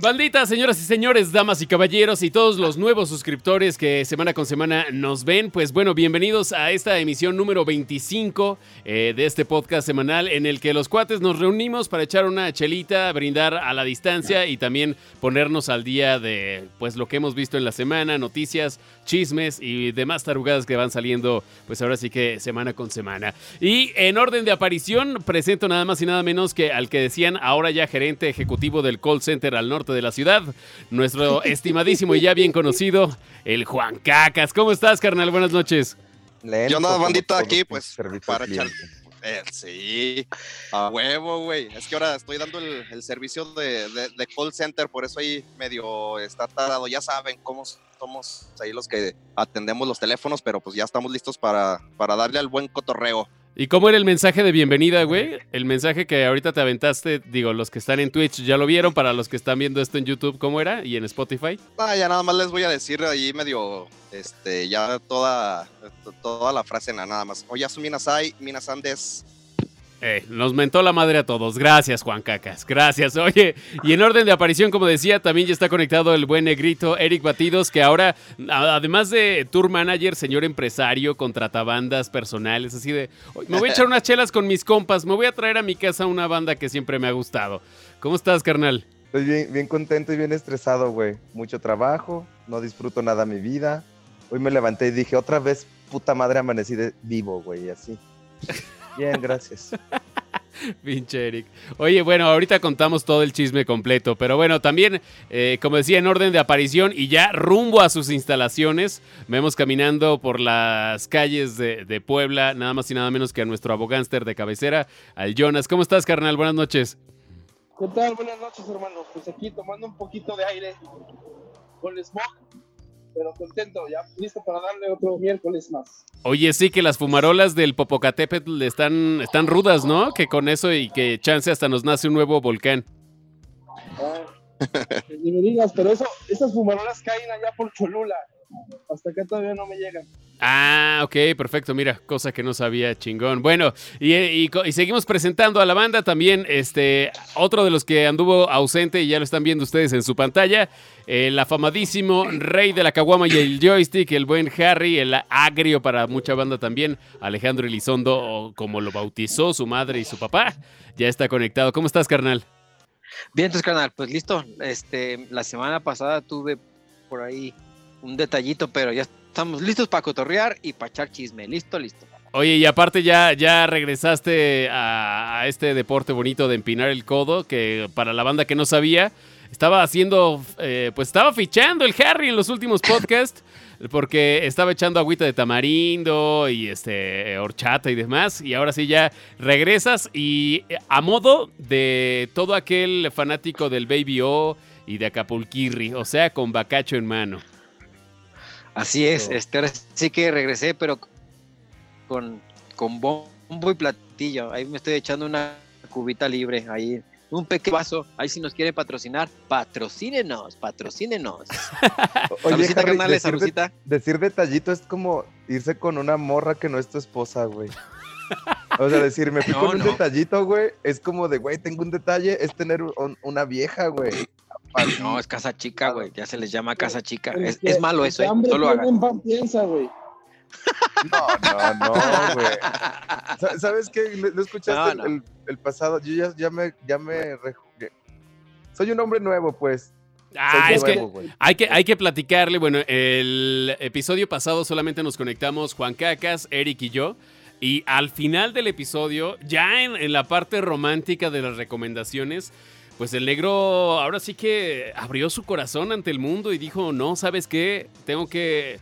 Bandita, señoras y señores, damas y caballeros y todos los nuevos suscriptores que semana con semana nos ven, pues bueno, bienvenidos a esta emisión número 25 eh, de este podcast semanal en el que los cuates nos reunimos para echar una chelita, brindar a la distancia y también ponernos al día de pues lo que hemos visto en la semana, noticias, chismes y demás tarugadas que van saliendo pues ahora sí que semana con semana. Y en orden de aparición presento nada más y nada menos que al que decían ahora ya gerente ejecutivo del call center al norte de la ciudad, nuestro estimadísimo y ya bien conocido, el Juan Cacas. ¿Cómo estás, carnal? Buenas noches. Yo ando bandita aquí, pues, para echar... Eh, sí, a huevo, güey. Es que ahora estoy dando el, servicio de, call center, por eso ahí medio está tardado. Ya saben cómo somos ahí los que atendemos los teléfonos, pero pues ya estamos listos para, para darle al buen cotorreo. ¿Y cómo era el mensaje de bienvenida, güey? El mensaje que ahorita te aventaste, digo, los que están en Twitch ya lo vieron, para los que están viendo esto en YouTube, ¿cómo era? ¿Y en Spotify? Ah, ya nada más les voy a decir ahí medio, este, ya toda, toda la frase nada más. Oyasu minasai, minasan des, eh, nos mentó la madre a todos. Gracias, Juan Cacas. Gracias. Oye, y en orden de aparición, como decía, también ya está conectado el buen negrito Eric Batidos, que ahora, además de tour manager, señor empresario, contratabandas personales, así de, me voy a echar unas chelas con mis compas, me voy a traer a mi casa una banda que siempre me ha gustado. ¿Cómo estás, carnal? Estoy bien, bien contento y bien estresado, güey. Mucho trabajo, no disfruto nada mi vida. Hoy me levanté y dije, otra vez, puta madre, amanecí de vivo, güey, así. Bien, gracias. Pinche Eric. Oye, bueno, ahorita contamos todo el chisme completo, pero bueno, también, eh, como decía, en orden de aparición y ya rumbo a sus instalaciones, vemos caminando por las calles de, Puebla, nada más y nada menos que a nuestro abogánster de cabecera, al Jonas. ¿Cómo estás, carnal? Buenas noches. ¿Qué tal? Buenas noches, hermanos. Pues aquí tomando un poquito de aire con el smog pero contento, ya listo para darle otro miércoles más. Oye, sí que las fumarolas del Popocatépetl están, están rudas, ¿no? Que con eso y que chance hasta nos nace un nuevo volcán. Ah, ni me digas, pero eso, esas fumarolas caen allá por Cholula. Hasta acá todavía no me llegan. Ah, ok, perfecto. Mira, cosa que no sabía, chingón. Bueno, y, seguimos presentando a la banda también. Este, otro de los que anduvo ausente y ya lo están viendo ustedes en su pantalla, el afamadísimo rey de la caguama y el joystick, el buen Harry, el agrio para mucha banda también, Alejandro Elizondo, como lo bautizó su madre y su papá, ya está conectado. ¿Cómo estás, carnal? Bien, entonces, carnal, pues listo. Este, la semana pasada tuve por ahí un detallito, pero ya estamos listos para cotorrear y para echar chisme. Listo, listo. Oye, y aparte ya, ya regresaste a, este deporte bonito de empinar el codo, que para la banda que no sabía, estaba haciendo, eh, pues estaba fichando el Harry en los últimos podcasts, porque estaba echando agüita de tamarindo y este horchata y demás, y ahora sí ya regresas y eh, a modo de todo aquel fanático del Baby O y de Acapulquirri, o sea, con bacacho en mano. Así es, este, ahora sí que regresé, pero con, con bombo y platillo. Ahí me estoy echando una cubita libre, ahí un pequeño vaso. Ahí si nos quiere patrocinar, patrocínenos, patrocínenos. Oye, decir, decir detallito es como irse con una morra que no es tu esposa, güey. O sea, decir, me fui con un detallito, güey, es como de, güey, tengo un detalle, es tener una vieja, güey. No, es casa chica, güey. Ya se les llama casa chica. Es, es malo eso, ¿eh? No lo hagan. piensa, güey. No, no, no, güey. ¿Sabes qué? ¿No escuchaste El, el, pasado? Yo ya, ya me, ya me Soy un hombre nuevo, pues. Ah, es que hay, que hay que platicarle. Bueno, el episodio pasado solamente nos conectamos Juan Cacas, Eric y yo. Y al final del episodio, ya en, en la parte romántica de las recomendaciones, pues el negro ahora sí que abrió su corazón ante el mundo y dijo, no, ¿sabes qué? Tengo que,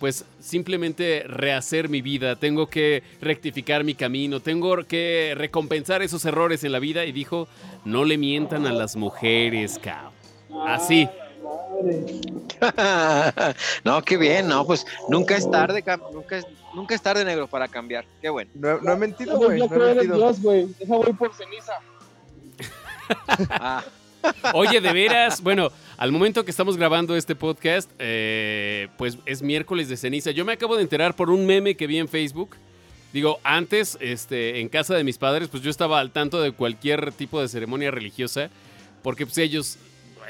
pues simplemente rehacer mi vida, tengo que rectificar mi camino, tengo que recompensar esos errores en la vida y dijo, no le mientan a las mujeres, cao. Así. no, qué bien, no, pues nunca es tarde, nunca es, nunca es tarde, negro, para cambiar. Qué bueno. No, no he mentido, güey. No, he mentido. Dios, güey. Voy por ceniza. Oye, de veras, bueno, al momento que estamos grabando este podcast, eh, pues es miércoles de ceniza. Yo me acabo de enterar por un meme que vi en Facebook. Digo, antes, este, en casa de mis padres, pues yo estaba al tanto de cualquier tipo de ceremonia religiosa, porque pues ellos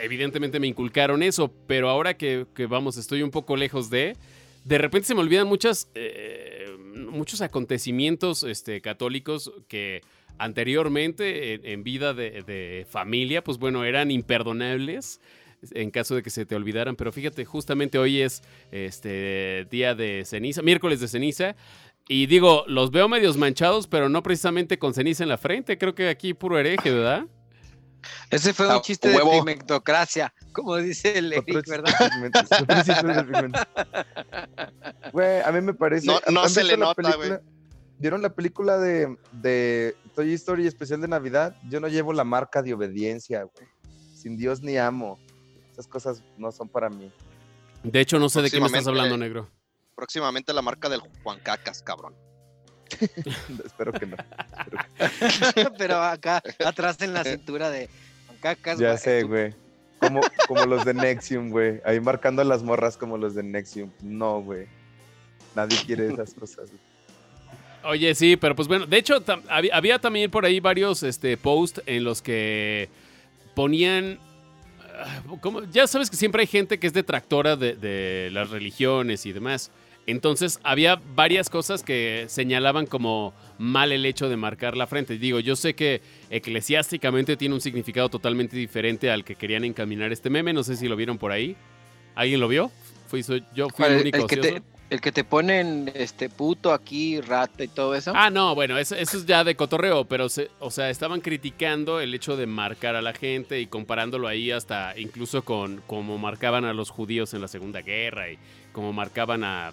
evidentemente me inculcaron eso, pero ahora que, vamos, estoy un poco lejos de, de repente se me olvidan muchas, eh, muchos acontecimientos este, católicos que anteriormente en, vida de, familia, pues bueno, eran imperdonables en caso de que se te olvidaran, pero fíjate, justamente hoy es este día de ceniza, miércoles de ceniza, y digo, los veo medios manchados, pero no precisamente con ceniza en la frente, creo que aquí puro hereje, ¿verdad? Ese fue un ah, chiste de pigmentocracia, como dice el Eric, ¿verdad? Güey, a mí me parece. No, se le nota, güey. ¿Vieron la película de, de Toy Story especial de Navidad? Yo no llevo la marca de obediencia, güey. Sin Dios ni amo. Esas cosas no son para mí. De hecho, no sé de qué me estás hablando, negro. Próximamente la marca del Juan Cacas, cabrón. Espero que no. Pero acá, atrás en la cintura de Juan Cacas. Ya sé, güey. Como, como los de Nexium, güey. Ahí marcando las morras como los de Nexium. No, güey. Nadie quiere esas cosas. Oye, sí, pero pues bueno, de hecho había, también por ahí varios este, posts en los que ponían... Ah, como, ya sabes que siempre hay gente que es detractora de, de las religiones y demás. Entonces había varias cosas que señalaban como mal el hecho de marcar la frente. Digo, yo sé que eclesiásticamente tiene un significado totalmente diferente al que querían encaminar este meme. No sé si lo vieron por ahí. ¿Alguien lo vio? Fui, yo fui el único. El que te ponen este puto aquí, rata y todo eso. Ah, no, bueno, eso, es ya de cotorreo, pero o sea, estaban criticando el hecho de marcar a la gente y comparándolo ahí hasta incluso con cómo marcaban a los judíos en la Segunda Guerra y como marcaban a,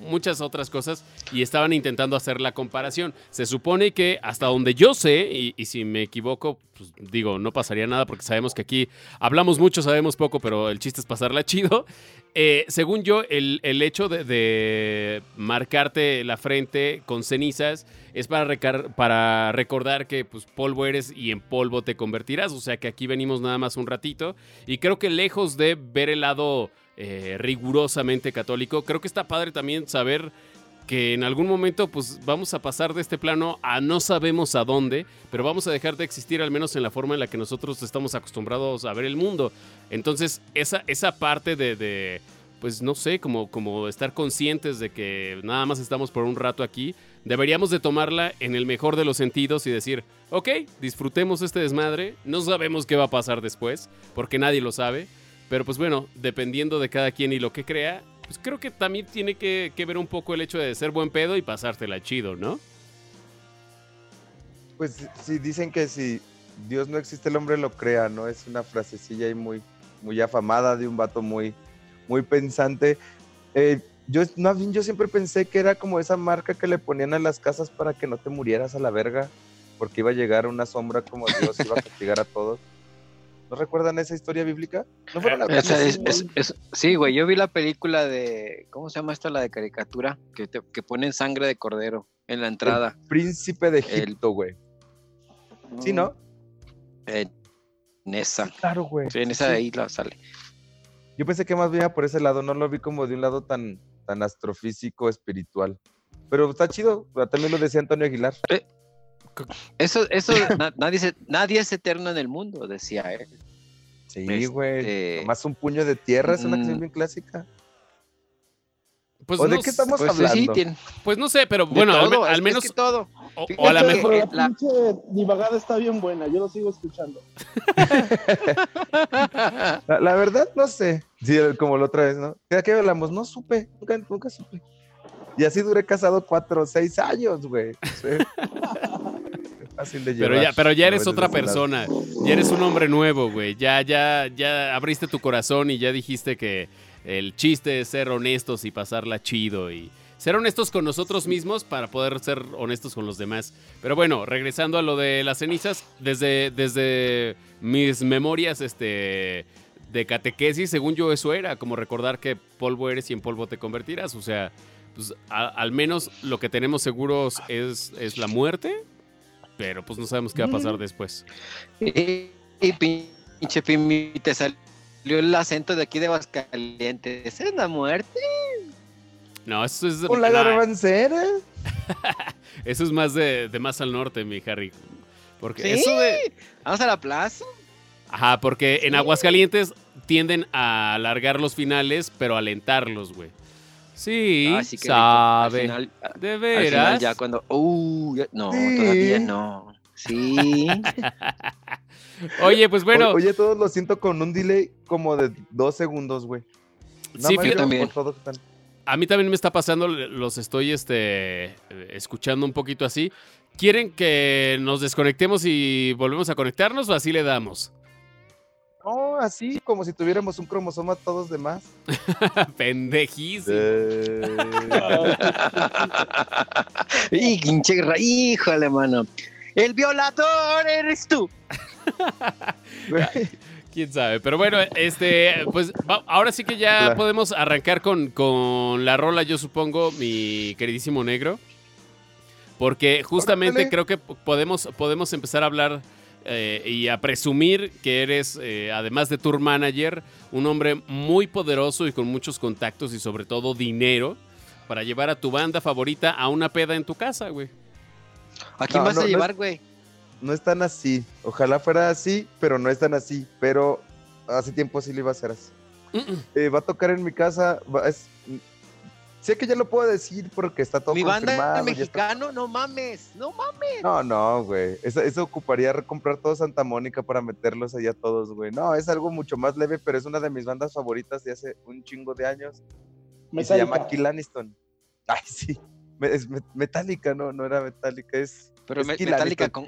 muchas otras cosas y estaban intentando hacer la comparación. Se supone que hasta donde yo sé, y, si me equivoco, pues digo, no pasaría nada porque sabemos que aquí hablamos mucho, sabemos poco, pero el chiste es pasarla chido. Eh, según yo, el, hecho de, marcarte la frente con cenizas es para, para recordar que pues, polvo eres y en polvo te convertirás. O sea que aquí venimos nada más un ratito. Y creo que lejos de ver el lado eh, rigurosamente católico. Creo que está padre también saber que en algún momento pues vamos a pasar de este plano a no sabemos a dónde, pero vamos a dejar de existir al menos en la forma en la que nosotros estamos acostumbrados a ver el mundo. Entonces esa, esa parte de, pues no sé, como, como estar conscientes de que nada más estamos por un rato aquí, deberíamos de tomarla en el mejor de los sentidos y decir, ok, disfrutemos este desmadre, no sabemos qué va a pasar después, porque nadie lo sabe pero pues bueno, dependiendo de cada quien y lo que crea, pues creo que también tiene que, ver un poco el hecho de ser buen pedo y pasártela chido, ¿no? Pues sí, dicen que si Dios no existe, el hombre lo crea, ¿no? Es una frasecilla ahí muy, muy afamada de un vato muy, muy pensante. Eh, yo, yo siempre pensé que era como esa marca que le ponían a las casas para que no te murieras a la verga, porque iba a llegar una sombra como Dios iba a castigar a todos. ¿No recuerdan esa historia bíblica? ¿No sí, güey, yo vi la película de, ¿cómo se llama esta? La de caricatura, que, que ponen sangre de cordero en la entrada. príncipe de Egipto, güey. ¿Sí, no? en esa. claro, güey. Sí, en esa isla sale. Yo pensé que más bien por ese lado, no lo vi como de un lado tan, tan astrofísico, espiritual. Pero está chido, también lo decía Antonio Aguilar. Eh, eso, eso, nadie, nadie es eterno en el mundo, decía él. Sí, güey. Este, más un puño de tierra es una canción mm. bien clásica. Pues ¿O de qué estamos pues hablando? Pues no sé, pero bueno, al, menos. todo. O, a la mejor. La, pinche divagada está bien buena, yo lo sigo escuchando. la, verdad, no sé. Sí, como la otra vez, ¿no? ¿De qué hablamos? No supe, nunca, nunca supe. Y así duré casado cuatro o seis años, güey. Fácil de pero ya, pero ya eres otra persona. Ya eres un hombre nuevo, güey. Ya, ya, ya abriste tu corazón y ya dijiste que el chiste es ser honestos y pasarla chido y ser honestos con nosotros mismos para poder ser honestos con los demás. Pero bueno, regresando a lo de las cenizas, desde, desde mis memorias este, de catequesis, según yo eso era, como recordar que polvo eres y en polvo te convertirás. O sea, pues al menos lo que tenemos seguros es, es la muerte, pero pues no sabemos qué va a pasar después. Y, pinche Pimi, te salió el acento de aquí de Aguascalientes. ¿Es la muerte? No, eso es... ¿Con la garbancera? eso es más de, más al norte, mi Harry. Porque eso de... ¿Vamos a la plaza? Ajá, porque en Aguascalientes tienden a alargar los finales, pero alentarlos, güey. Sí, ah, sabe. de veras. ya cuando. Uh, no, todavía no. Sí. Oye, pues bueno. oye, todos lo siento con un delay como de dos segundos, güey. sí, fíjate, también. A mí también me está pasando, los estoy este, escuchando un poquito así. ¿Quieren que nos desconectemos y volvemos a conectarnos o así le damos? No, así como si tuviéramos un cromosoma todos de más. Pendejísimo. y pinche híjole, mano. El violador eres tú. Quién sabe, pero bueno, este, pues ahora sí que ya podemos arrancar con, con la rola, yo supongo, mi queridísimo negro. Porque justamente creo que podemos, podemos empezar a hablar eh, y a presumir que eres, eh, además de tour manager, un hombre muy poderoso y con muchos contactos y sobre todo dinero para llevar a tu banda favorita a una peda en tu casa, güey. ¿A quién vas a llevar, güey? No, es tan así. Ojalá fuera así, pero no es tan así. Pero hace tiempo sí le iba a ser así. Eh, va a tocar en mi casa. es, Sé que ya lo puedo decir porque está todo Mi banda mexicano, no mames, no mames. No, no, güey. Eso, eso, ocuparía comprar todo Santa Mónica para meterlos allá todos, güey. No, es algo mucho más leve, pero es una de mis bandas favoritas de hace un chingo de años. se llama Kill Aniston. Ay, sí. Es metálica, no, no era metálica, es. Pero metálica con,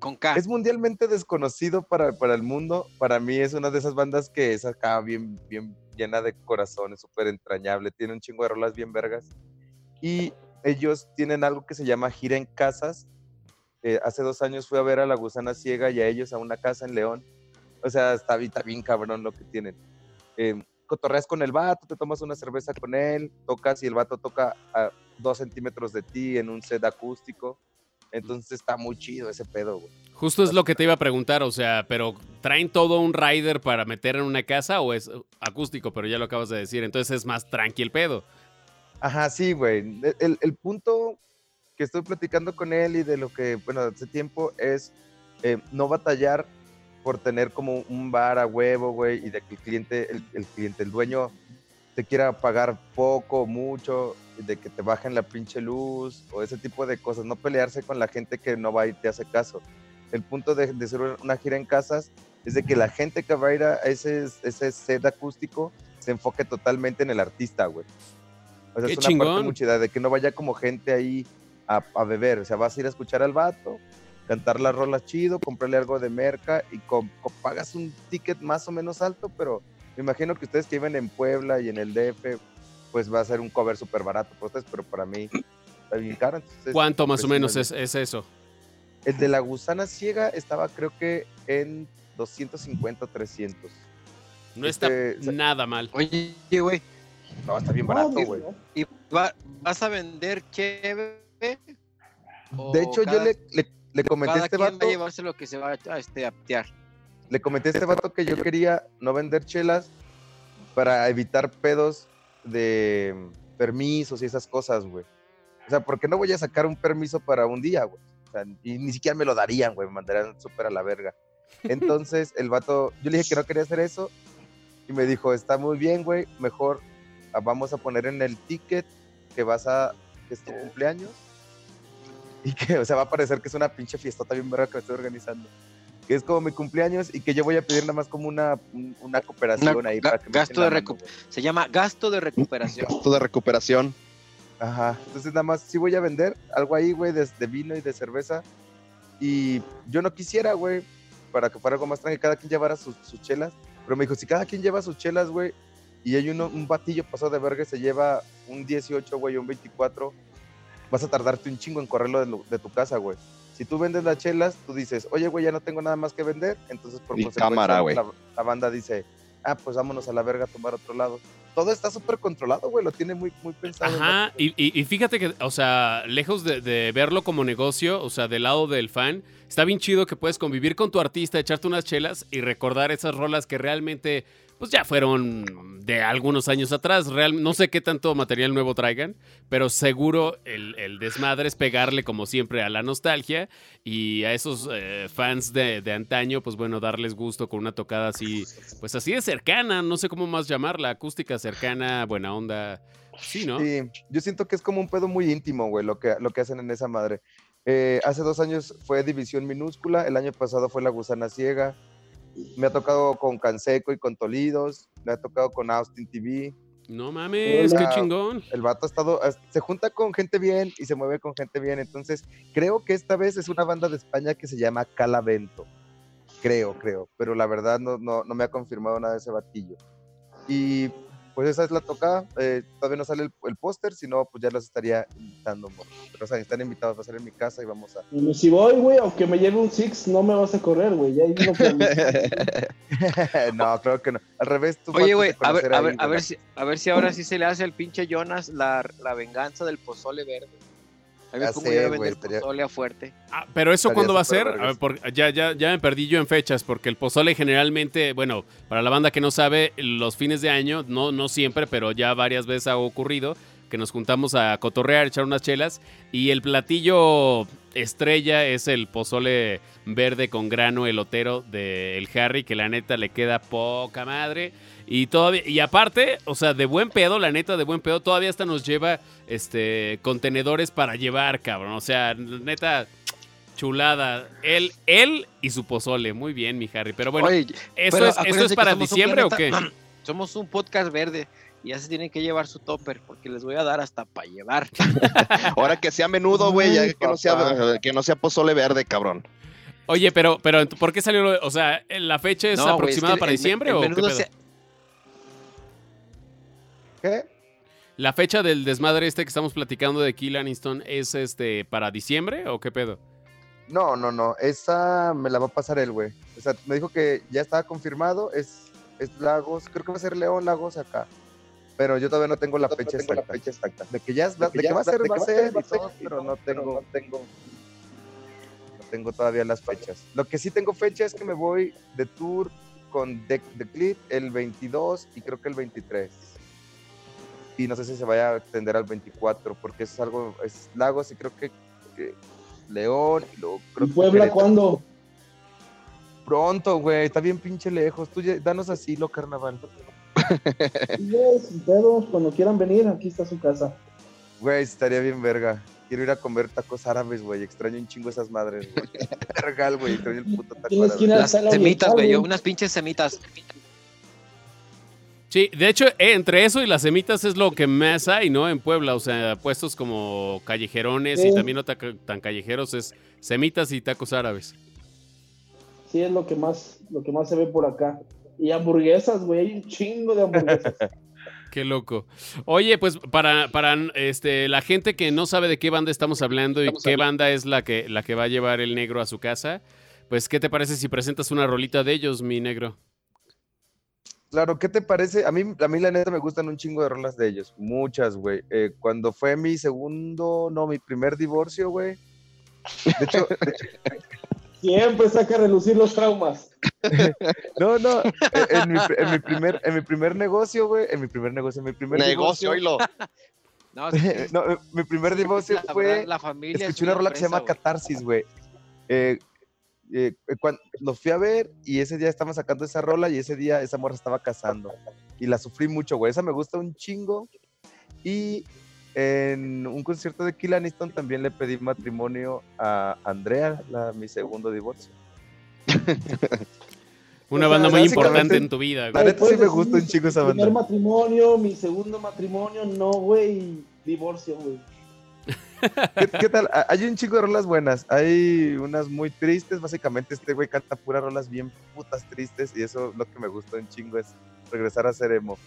con K. Es mundialmente desconocido para, para el mundo. Para mí es una de esas bandas que es acá bien, bien llena de corazones, súper entrañable, tiene un chingo de rolas bien vergas. Y ellos tienen algo que se llama gira en casas. Eh, hace dos años fui a ver a la gusana ciega y a ellos a una casa en León. O sea, está, bien cabrón lo que tienen. Eh, cotorreas con el vato, te tomas una cerveza con él, tocas y el vato toca a dos centímetros de ti en un set acústico. Entonces está muy chido ese pedo, güey. Justo es lo que te iba a preguntar, o sea, pero ¿traen todo un rider para meter en una casa o es acústico? Pero ya lo acabas de decir, entonces es más tranqui el pedo. Ajá, sí, güey. El, punto que estoy platicando con él y de lo que, bueno, hace tiempo es eh, no batallar por tener como un bar a huevo, güey, y de que el cliente, el, cliente, el dueño te quiera pagar poco, mucho, de que te bajen la pinche luz o ese tipo de cosas. No pelearse con la gente que no va y te hace caso el punto de, de, ser una gira en casas es de que la gente que va a ir a ese, ese set acústico se enfoque totalmente en el artista, güey. O sea, es una parte muy chida, de que no vaya como gente ahí a, a, beber. O sea, vas a ir a escuchar al vato, cantar las rolas chido, comprarle algo de merca y pagas un ticket más o menos alto, pero me imagino que ustedes que viven en Puebla y en el DF, pues va a ser un cover súper barato para ustedes, pero para mí está bien caro. ¿Cuánto más o menos es, es eso? El de la gusana ciega estaba creo que en 250 o 300. No está este, nada mal. Oye, güey. No, está bien barato, güey. ¿Y vas a vender chévere? De hecho, yo le, le, comenté a este vato. va a llevarse lo que se va a, este, aptear. Le comenté a este vato que yo quería no vender chelas para evitar pedos de permisos y esas cosas, güey. O sea, porque no voy a sacar un permiso para un día, güey y ni siquiera me lo darían, güey, me mandarían súper a la verga. Entonces el vato, yo le dije que no quería hacer eso y me dijo, está muy bien, güey, mejor ah, vamos a poner en el ticket que vas a, que es tu cumpleaños y que, o sea, va a parecer que es una pinche fiestota bien verga que me estoy organizando. Que es como mi cumpleaños y que yo voy a pedir nada más como una, una cooperación ahí. para que gasto de Se llama gasto de recuperación. Gasto de recuperación. Ajá. Entonces nada más sí voy a vender algo ahí, güey, de, vino y de cerveza. Y yo no quisiera, güey, para que fuera algo más tranquilo, cada quien llevara sus, chelas. Pero me dijo, si cada quien lleva sus chelas, güey, y hay uno, un batillo pasado de verga se lleva un 18, güey, un 24, vas a tardarte un chingo en correrlo de, tu casa, güey. Si tú vendes las chelas, tú dices, oye, güey, ya no tengo nada más que vender. Entonces, por cámara, güey. la banda dice, ah, pues vámonos a la verga a tomar otro lado. Todo está súper controlado, güey, lo tiene muy, muy pensado. Ajá, y, y, fíjate que, o sea, lejos de, verlo como negocio, o sea, del lado del fan, está bien chido que puedes convivir con tu artista, echarte unas chelas y recordar esas rolas que realmente pues ya fueron de algunos años atrás. Real, no sé qué tanto material nuevo traigan, pero seguro el, desmadre es pegarle como siempre a la nostalgia y a esos eh, fans de, antaño, pues bueno, darles gusto con una tocada así, pues así de cercana, no sé cómo más llamarla, acústica cercana, buena onda. Sí, ¿no? Sí, yo siento que es como un pedo muy íntimo, güey, lo que, lo que hacen en esa madre. Eh, hace dos años fue División Minúscula, el año pasado fue La Gusana Ciega, me ha tocado con Canseco y con Tolidos, me ha tocado con Austin TV. No mames, qué chingón. El vato ha estado, se junta con gente bien y se mueve con gente bien, entonces creo que esta vez es una banda de España que se llama Calavento. Creo, creo, pero la verdad no, no, no me ha confirmado nada de ese batillo. Y pues esa es la tocada. Eh, todavía no sale el, póster, si no, pues ya los estaría invitando. Pero, o sea, están invitados a pasar en mi casa y vamos a. si voy, güey, aunque me lleve un Six, no me vas a correr, güey. Ya no, creo que no. Al revés, tú Oye, güey, a ver, a, ver, a, ver si, a ver si ahora sí se le hace al pinche Jonas la, la venganza del pozole verde. A ver cómo ya el pozole a fuerte. Ah, pero eso cuándo va a ser? ya, ya, ya me perdí yo en fechas, porque el pozole generalmente, bueno, para la banda que no sabe, los fines de año, no, no siempre, pero ya varias veces ha ocurrido que nos juntamos a cotorrear, echar unas chelas, y el platillo estrella es el pozole verde con grano elotero del Harry, que la neta le queda poca madre. Y todavía, y aparte, o sea, de buen pedo, la neta, de buen pedo, todavía hasta nos lleva este contenedores para llevar, cabrón. O sea, neta, chulada. Él, él y su pozole. Muy bien, mi Harry. Pero bueno, ¿eso, es, ¿eso es para diciembre o qué? Somos un podcast verde y ya se tienen que llevar su topper porque les voy a dar hasta para llevar. Ahora que sea menudo, güey, ya que no sea, que no sea pozole verde, cabrón. Oye, pero, pero ¿por qué salió? O sea, ¿la fecha es aproximada para diciembre o qué ¿Qué? ¿La fecha del desmadre este que estamos platicando de Kill Aniston es este para diciembre o qué pedo? No, no, no. Esa me la va a pasar él, güey. O sea, me dijo que ya estaba confirmado. Es, es Lagos. Creo que va a ser León Lagos acá. Pero yo todavía no tengo la, fecha, exacta. La fecha exacta. De que ya, de que va a ser, va a ser, pero no tengo, no tengo, no tengo todavía las fechas. Lo que sí tengo fecha es que me voy de tour con The, The el 22 y creo que el 23 y no sé si se vaya a extender al 24 porque es algo, es Lagos y creo que, León y luego ¿Y Puebla cuándo? Pronto, güey, está bien pinche lejos. Tú danos asilo, carnaval. Sí, cuando quieran venir, aquí está su casa. Güey, estaría bien verga. Quiero ir a comer tacos árabes, güey. Extraño un chingo esas madres, güey. Regal, güey. Extraño el puto taco árabe. Las semitas, güey. Unas pinches semitas. Sí, de hecho, eh, entre eso y las semitas es lo que más hay, ¿no? En Puebla, o sea, puestos como callejerones y también no tan callejeros es semitas y tacos árabes. Sí, es lo que más, lo que más se ve por acá. Y hamburguesas, güey, hay un chingo de hamburguesas. Qué loco. Oye, pues para, para este, la gente que no sabe de qué banda estamos hablando y qué banda es la que, la que va a llevar el negro a su casa, pues ¿qué te parece si presentas una rolita de ellos, mi negro? Claro, ¿qué te parece? A mí, a mí la neta me gustan un chingo de rolas de ellos, muchas, güey. Eh, cuando fue mi segundo, no, mi primer divorcio, güey. De hecho, siempre saca a relucir los traumas. no, no, eh, en mi, en mi, primer, en mi primer negocio, güey, en mi primer negocio, en mi primer negocio, oílo. No, no, eh, mi primer divorcio fue. La familia escuché una rola que se llama Catarsis, güey. Eh, eh, eh, cuando lo fui a ver y ese día estamos sacando esa rola y ese día esa morra estaba casando. Y la sufrí mucho, güey. Esa me gusta un chingo. Y en un concierto de Kill Aniston también le pedí matrimonio a Andrea, la, mi segundo divorcio. Una banda muy importante en tu vida. La neta sí me gusta un chingo esa banda. Mi primer matrimonio, mi segundo matrimonio, no, güey, divorcio, güey. ¿Qué, tal? Hay un chico de rolas buenas. Hay unas muy tristes. Básicamente, este güey canta puras rolas bien putas tristes. Y eso lo que me gustó un chingo es regresar a ser emo.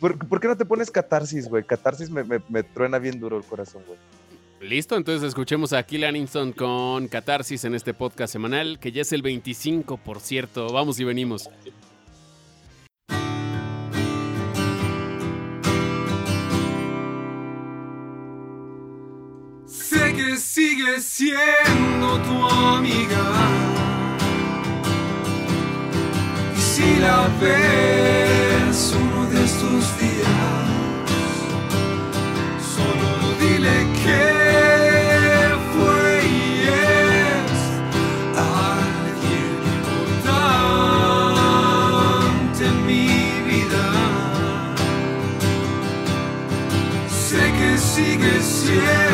¿Por, qué no te pones catarsis, güey? Catarsis me, me, truena bien duro el corazón, güey. Listo, entonces escuchemos a Kill Aniston con Catarsis en este podcast semanal, que ya es el 25, por cierto. Vamos y venimos. Que sigue siendo tu amiga. Y si la ves uno de estos días, solo dile que... sigue siendo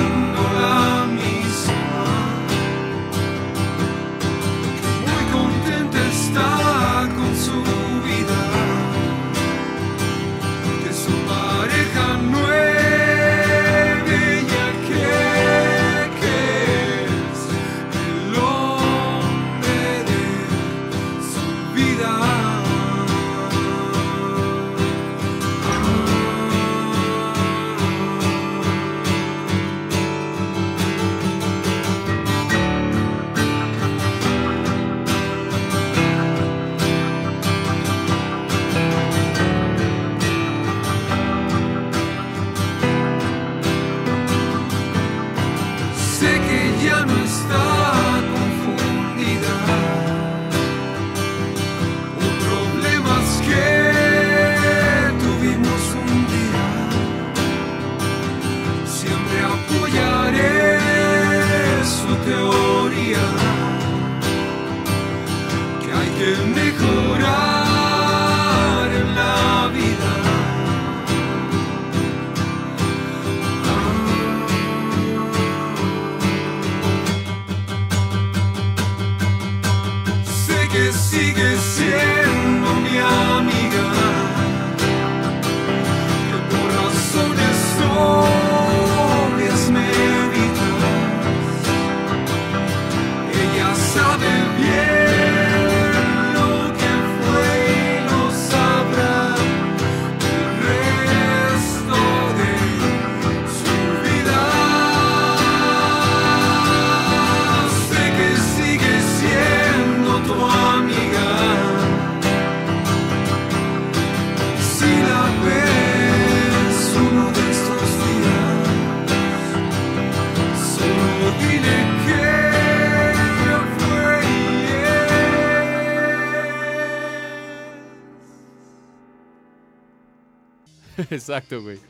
Exacto, güey.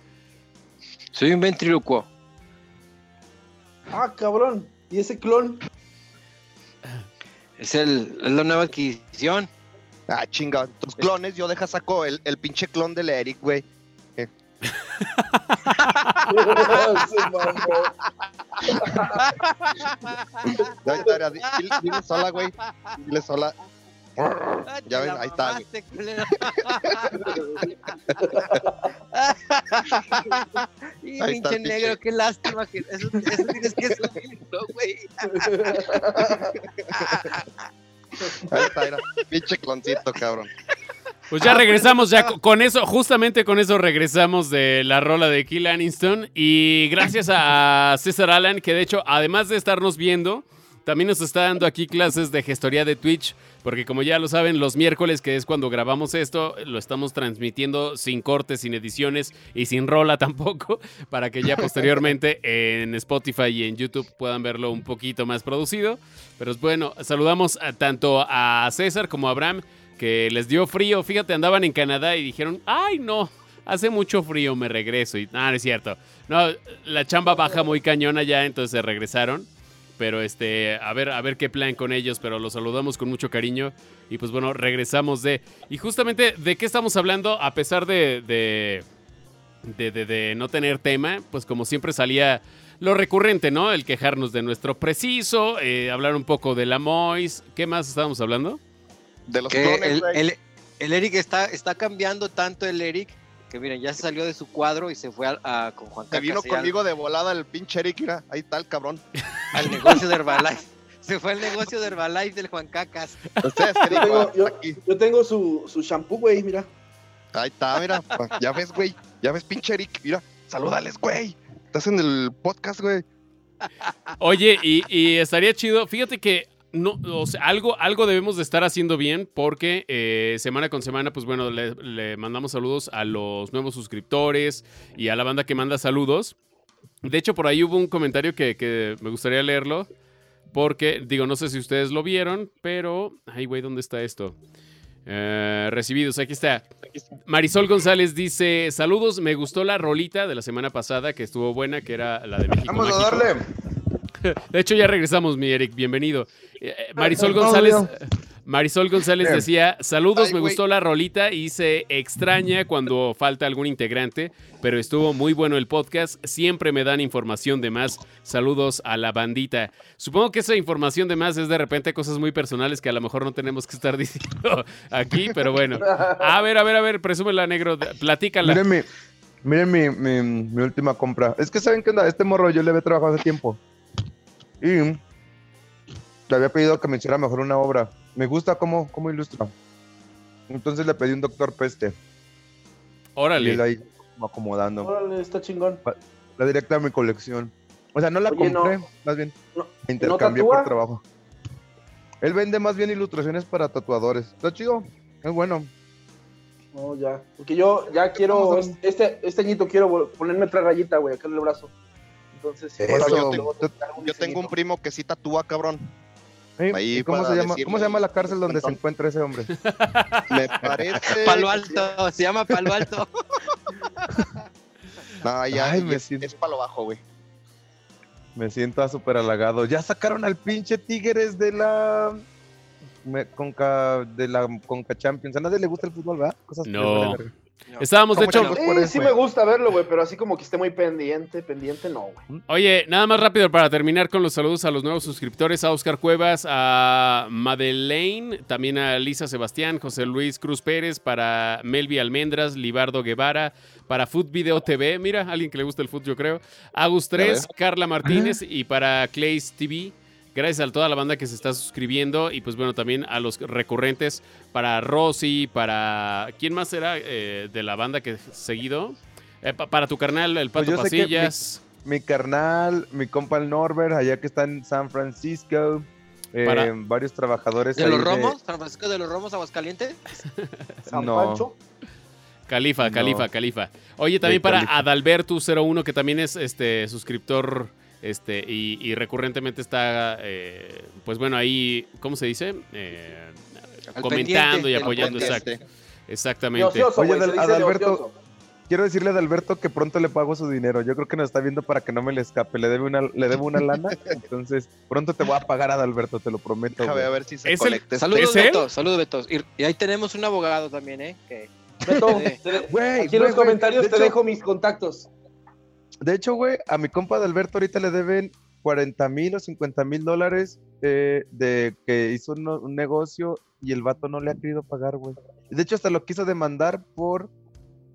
Soy un ventriloquio. Ah, cabrón. ¿Y ese clon? Es, el, la nueva adquisición. Ah, chinga. Tus clones, yo deja saco el, el pinche clon del Eric, güey. Eh. dile sola, güey. Dile sola. Ya ven, ahí está. y pinche negro, qué lástima que eso, tienes que subirlo, güey. Ahí está, era. Pinche cloncito, cabrón. Pues ya regresamos, ya con eso, justamente con eso regresamos de la rola de Kill Aniston. Y gracias a César Alan, que de hecho, además de estarnos viendo, también nos está dando aquí clases de gestoría de Twitch, porque como ya lo saben, los miércoles, que es cuando grabamos esto, lo estamos transmitiendo sin cortes, sin ediciones y sin rola tampoco, para que ya posteriormente en Spotify y en YouTube puedan verlo un poquito más producido. Pero bueno, saludamos tanto a César como a Abraham, que les dio frío. Fíjate, andaban en Canadá y dijeron, ay no, hace mucho frío, me regreso. Y nada, no es cierto. No, la chamba baja muy cañona ya, entonces se regresaron. Pero este, a ver, a ver qué plan con ellos, pero los saludamos con mucho cariño. Y pues bueno, regresamos de. Y justamente, ¿de qué estamos hablando? A pesar de. de. de, no tener tema, pues como siempre salía lo recurrente, ¿no? El quejarnos de nuestro preciso, eh, hablar un poco de la Mois. ¿Qué más estábamos hablando? De los clones, el, el, Eric está, está cambiando tanto el Eric miren, ya se salió de su cuadro y se fue a, con Juan Carlos. Se vino conmigo de volada el pinche Eric, mira, ahí está el cabrón. Al negocio de Herbalife. Se fue al negocio de Herbalife del Juan Cacas. Ustedes, yo, tengo, yo, tengo su, su shampoo, güey, mira. Ahí está, mira. Ya ves, güey. Ya ves, pinche Eric. Mira, salúdales, güey. Estás en el podcast, güey. Oye, y, y estaría chido. Fíjate que no, o sea, algo, algo debemos de estar haciendo bien porque eh, semana con semana, pues bueno, le, mandamos saludos a los nuevos suscriptores y a la banda que manda saludos. De hecho, por ahí hubo un comentario que, me gustaría leerlo. Porque, digo, no sé si ustedes lo vieron, pero. Ay, güey, ¿dónde está esto? Eh, recibidos, aquí está. Marisol González dice: Saludos, me gustó la rolita de la semana pasada que estuvo buena, que era la de México. Vamos a darle. De hecho, ya regresamos, mi Eric, bienvenido. Eh, Marisol González. Marisol González decía, saludos, me gustó la rolita y se extraña cuando falta algún integrante, pero estuvo muy bueno el podcast, siempre me dan información de más. Saludos a la bandita. Supongo que esa información de más es de repente cosas muy personales que a lo mejor no tenemos que estar diciendo aquí, pero bueno. A ver, a ver, a ver, presúmela, negro, platícala. Miren, mi, miren mi, última compra. Es que saben que este morro yo le había trabajado hace tiempo. Y le había pedido que me hiciera mejor una obra me gusta cómo, cómo ilustra. Entonces le pedí un doctor peste. Órale. Y él ahí acomodando. Órale, está chingón. La directa a mi colección. O sea, no la compré, más bien. No, intercambié por trabajo. Él vende más bien ilustraciones para tatuadores. Está chido, es bueno. No, ya. Porque yo ya quiero, este, este añito quiero ponerme otra rayita, güey, acá en el brazo. Entonces, yo, yo tengo un primo que sí tatúa, cabrón. ¿Cómo, se llama, ¿Cómo se llama la cárcel donde se encuentra ese hombre? Me parece. Palo Alto, se llama Palo Alto. no, ya, es, Palo Bajo, güey. Me siento súper halagado. Ya sacaron al pinche Tigres de la. conca, de la Conca Champions. A nadie le gusta el fútbol, ¿verdad? Cosas no. Estábamos, de hecho. sí me gusta verlo, güey, pero así como que esté muy pendiente, pendiente, no, güey. Oye, nada más rápido para terminar con los saludos a los nuevos suscriptores: a Oscar Cuevas, a Madeleine, también a Lisa Sebastián, José Luis Cruz Pérez, para Melvi Almendras, Libardo Guevara, para Food Video TV, mira, alguien que le gusta el food, yo creo. Agus 3, Carla Martínez y para Clays TV. Gracias a toda la banda que se está suscribiendo y pues bueno, también a los recurrentes, para Rosy, para... ¿Quién más era eh, de la banda que seguido? Eh, para tu carnal, el pues Pato Pasillas. Mi, carnal, mi compa el Norbert, allá que está en San Francisco. Eh, varios trabajadores. ¿De los Romos? ¿San Francisco de los Romos, Aguascalientes? ¿San no. Pancho? Califa, Califa, Califa. Oye, también para Adalberto01, que también es este suscriptor este, y, recurrentemente está, eh, pues bueno, ahí, ¿cómo se dice? Eh, comentando y apoyando. exactamente. Oye, Adalberto, quiero decirle a Alberto que pronto le pago su dinero. Yo creo que nos está viendo para que no me le escape. Le debe una, le debo una lana. entonces, pronto te voy a pagar a Alberto, te lo prometo. a ver si se Saludos, Beto. Saludos, Beto. Y, ahí tenemos un abogado también, ¿eh? Que... Beto, aquí en los comentarios te dejo mis contactos. De hecho, güey, a mi compa de Alberto ahorita le deben 40 mil o 50 mil dólares eh, de que hizo un, negocio y el vato no le ha querido pagar, güey. De hecho, hasta lo quiso demandar por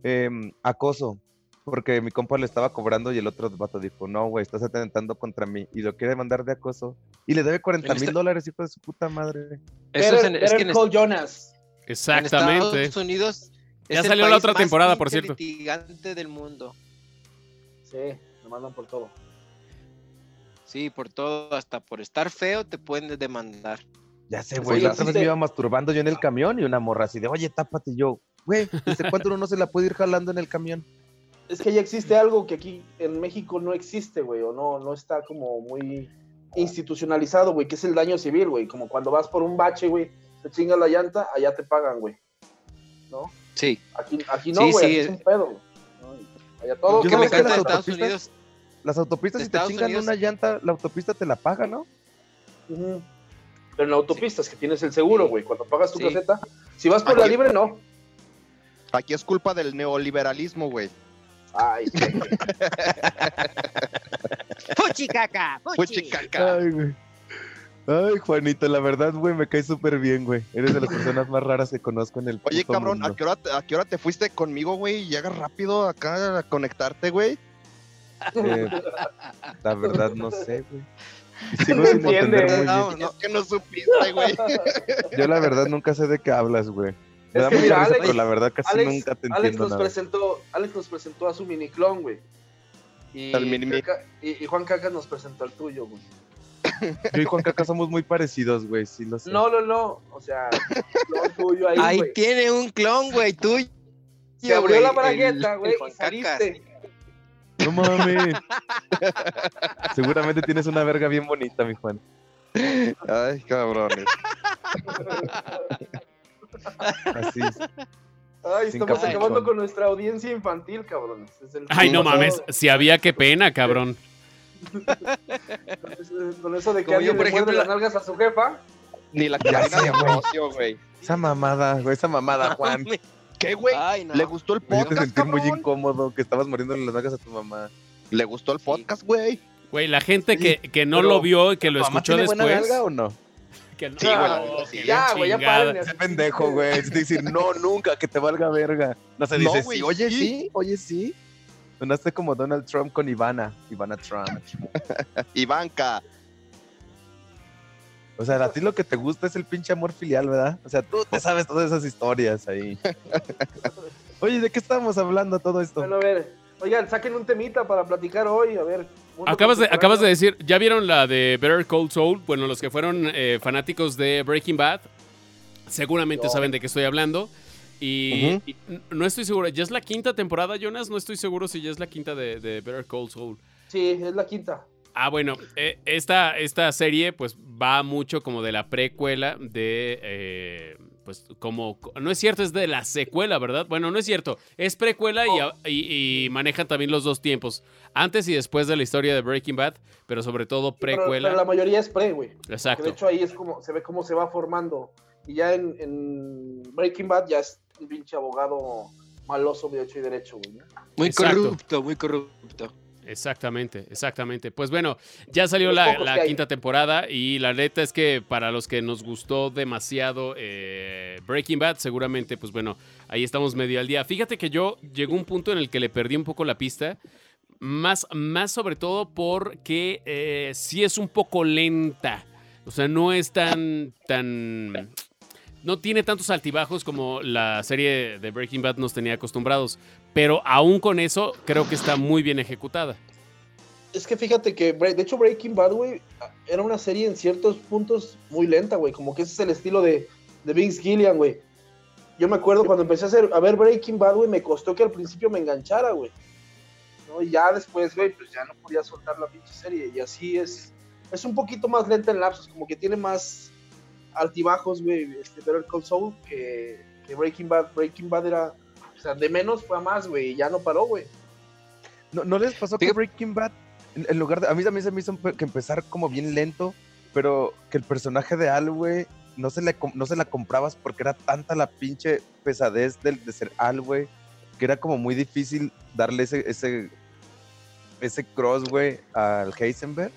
em, acoso, porque mi compa le estaba cobrando y el otro vato dijo, no, güey, estás atentando contra mí y lo quiere demandar de acoso y le debe 40 mil dólares, hijo de su puta madre. Eso es, en, es que Jonas. Exactamente. En Estados Unidos ya salió la otra temporada, por cierto. litigante del mundo. Sí, me mandan por todo. Sí, por todo, hasta por estar feo te pueden demandar. Ya sé, güey, la otra vez me iba masturbando yo en el camión y una morra así de, oye, tápate yo. Güey, ¿desde cuánto uno no se la puede ir jalando en el camión? Es que ya existe algo que aquí en México no existe, güey, o no, no está como muy institucionalizado, güey, que es el daño civil, güey. Como cuando vas por un bache, güey, te chingas la llanta, allá te pagan, güey. ¿No? Sí. Aquí, aquí no, güey, es un pedo, güey. Allá todo. que me Estados Unidos. Las autopistas, si te chingan una llanta, la autopista te la paga, ¿no? Pero en la autopista es que tienes el seguro, güey. Cuando pagas tu caseta, si vas por la libre, no. Aquí es culpa del neoliberalismo, güey. Ay, Puchicaca, puchicaca. Ay, güey. Ay, Juanito, la verdad, güey, me cae súper bien, güey. Eres de las personas más raras que conozco en el Oye, cabrón, ¿a qué, hora, ¿a qué hora te fuiste conmigo, güey? Llegas rápido acá a conectarte, güey. Eh, la verdad, no sé, güey. Sigo sin entender muy no, No, que no supiste, güey. Yo la verdad nunca sé de qué hablas, güey. Me da mucha mira, risa, pero la verdad casi nunca te entiendo Alex nos nada. Presentó, Alex nos presentó a su miniclon, güey. Y, y, y Juan Cacas nos presentó al tuyo, güey. Yo y Juan Caca somos muy parecidos, güey, sí lo sé. No, no, no, o sea, clon tuyo ahí, Ahí tiene un clon, güey, tuyo. Se abrió la bragueta, güey, y saliste. No mames. Seguramente tienes una verga bien bonita, mi Juan. Ay, cabrones. Así es. Ay, estamos acabando con nuestra audiencia infantil, cabrones. Ay, no mames, si había qué pena, cabrón. con eso de que alguien por le ejemplo, las nalgas a su jefa. Ni la cadena de Ambrosio, güey. Esa mamada, güey, esa mamada, Juan. ¿Qué, güey? ¿Le gustó el podcast, Me sentir muy incómodo que estabas muriéndole las nalgas a tu mamá. ¿Le gustó el podcast, güey? Güey, la gente que, que no lo vio y que lo escuchó después. ¿Buena nalga o no? Que no. Sí, güey. ya, güey, ya paren. Ese pendejo, güey. Es decir, no, nunca, que te valga verga. No se dice, sí, oye, sí, oye, sí. Sonaste como Donald Trump con Ivana. Ivana Trump. Ivanka. O sea, a ti lo que te gusta es el pinche amor filial, ¿verdad? O sea, tú te sabes todas esas historias ahí. Oye, ¿de qué estábamos hablando todo esto? Bueno, a ver, oigan, saquen un temita para platicar hoy, a ver. Acabas de, acabas de decir, ¿ya vieron la de Better Cold Soul? Bueno, los que fueron eh, fanáticos de Breaking Bad, seguramente saben de qué estoy hablando. Y, no estoy seguro, ¿ya es la quinta temporada, Jonas? No estoy seguro si ya es la quinta de, de Better Cold Soul. Sí, es la quinta. Ah, bueno, eh, esta, esta serie pues va mucho como de la precuela de... Eh, pues como... No es cierto, es de la secuela, ¿verdad? Bueno, no es cierto. Es precuela y, manejan también los dos tiempos. Antes y después de la historia de Breaking Bad, pero sobre todo precuela. Pero, la mayoría es pre, güey. Exacto. de hecho ahí es como, se ve cómo se va formando. Y ya en, Breaking Bad ya es un pinche abogado maloso de hecho y derecho, güey. Muy corrupto, muy corrupto. Exactamente, exactamente. Pues bueno, ya salió la, quinta temporada y la neta es que para los que nos gustó demasiado eh, Breaking Bad, seguramente, pues bueno, ahí estamos medio al día. Fíjate que yo llegó un punto en el que le perdí un poco la pista, más, más sobre todo porque eh, sí es un poco lenta. O sea, no es tan, tan no tiene tantos altibajos como la serie de Breaking Bad nos tenía acostumbrados, pero aún con eso creo que está muy bien ejecutada. Es que fíjate que, de hecho, Breaking Bad, güey, era una serie en ciertos puntos muy lenta, güey, como que ese es el estilo de, de Vince Gillian, güey. Yo me acuerdo cuando empecé a, hacer, a ver Breaking Bad, güey, me costó que al principio me enganchara, güey. ¿No? Y ya después, güey, pues ya no podía soltar la pinche serie. Y así es, es un poquito más lenta en lapsos, como que tiene más, altibajos, güey, este Better Call Saul, que, Breaking Bad. Breaking Bad era, o sea, de menos fue a más, güey, y ya no paró, güey. ¿No, ¿No, les pasó que Breaking Bad, en, lugar de, a mí también se me hizo que empezar como bien lento, pero que el personaje de Al, güey, no se, le, no se la comprabas porque era tanta la pinche pesadez de, de ser Al, güey, que era como muy difícil darle ese, ese, ese cross, güey, al Heisenberg.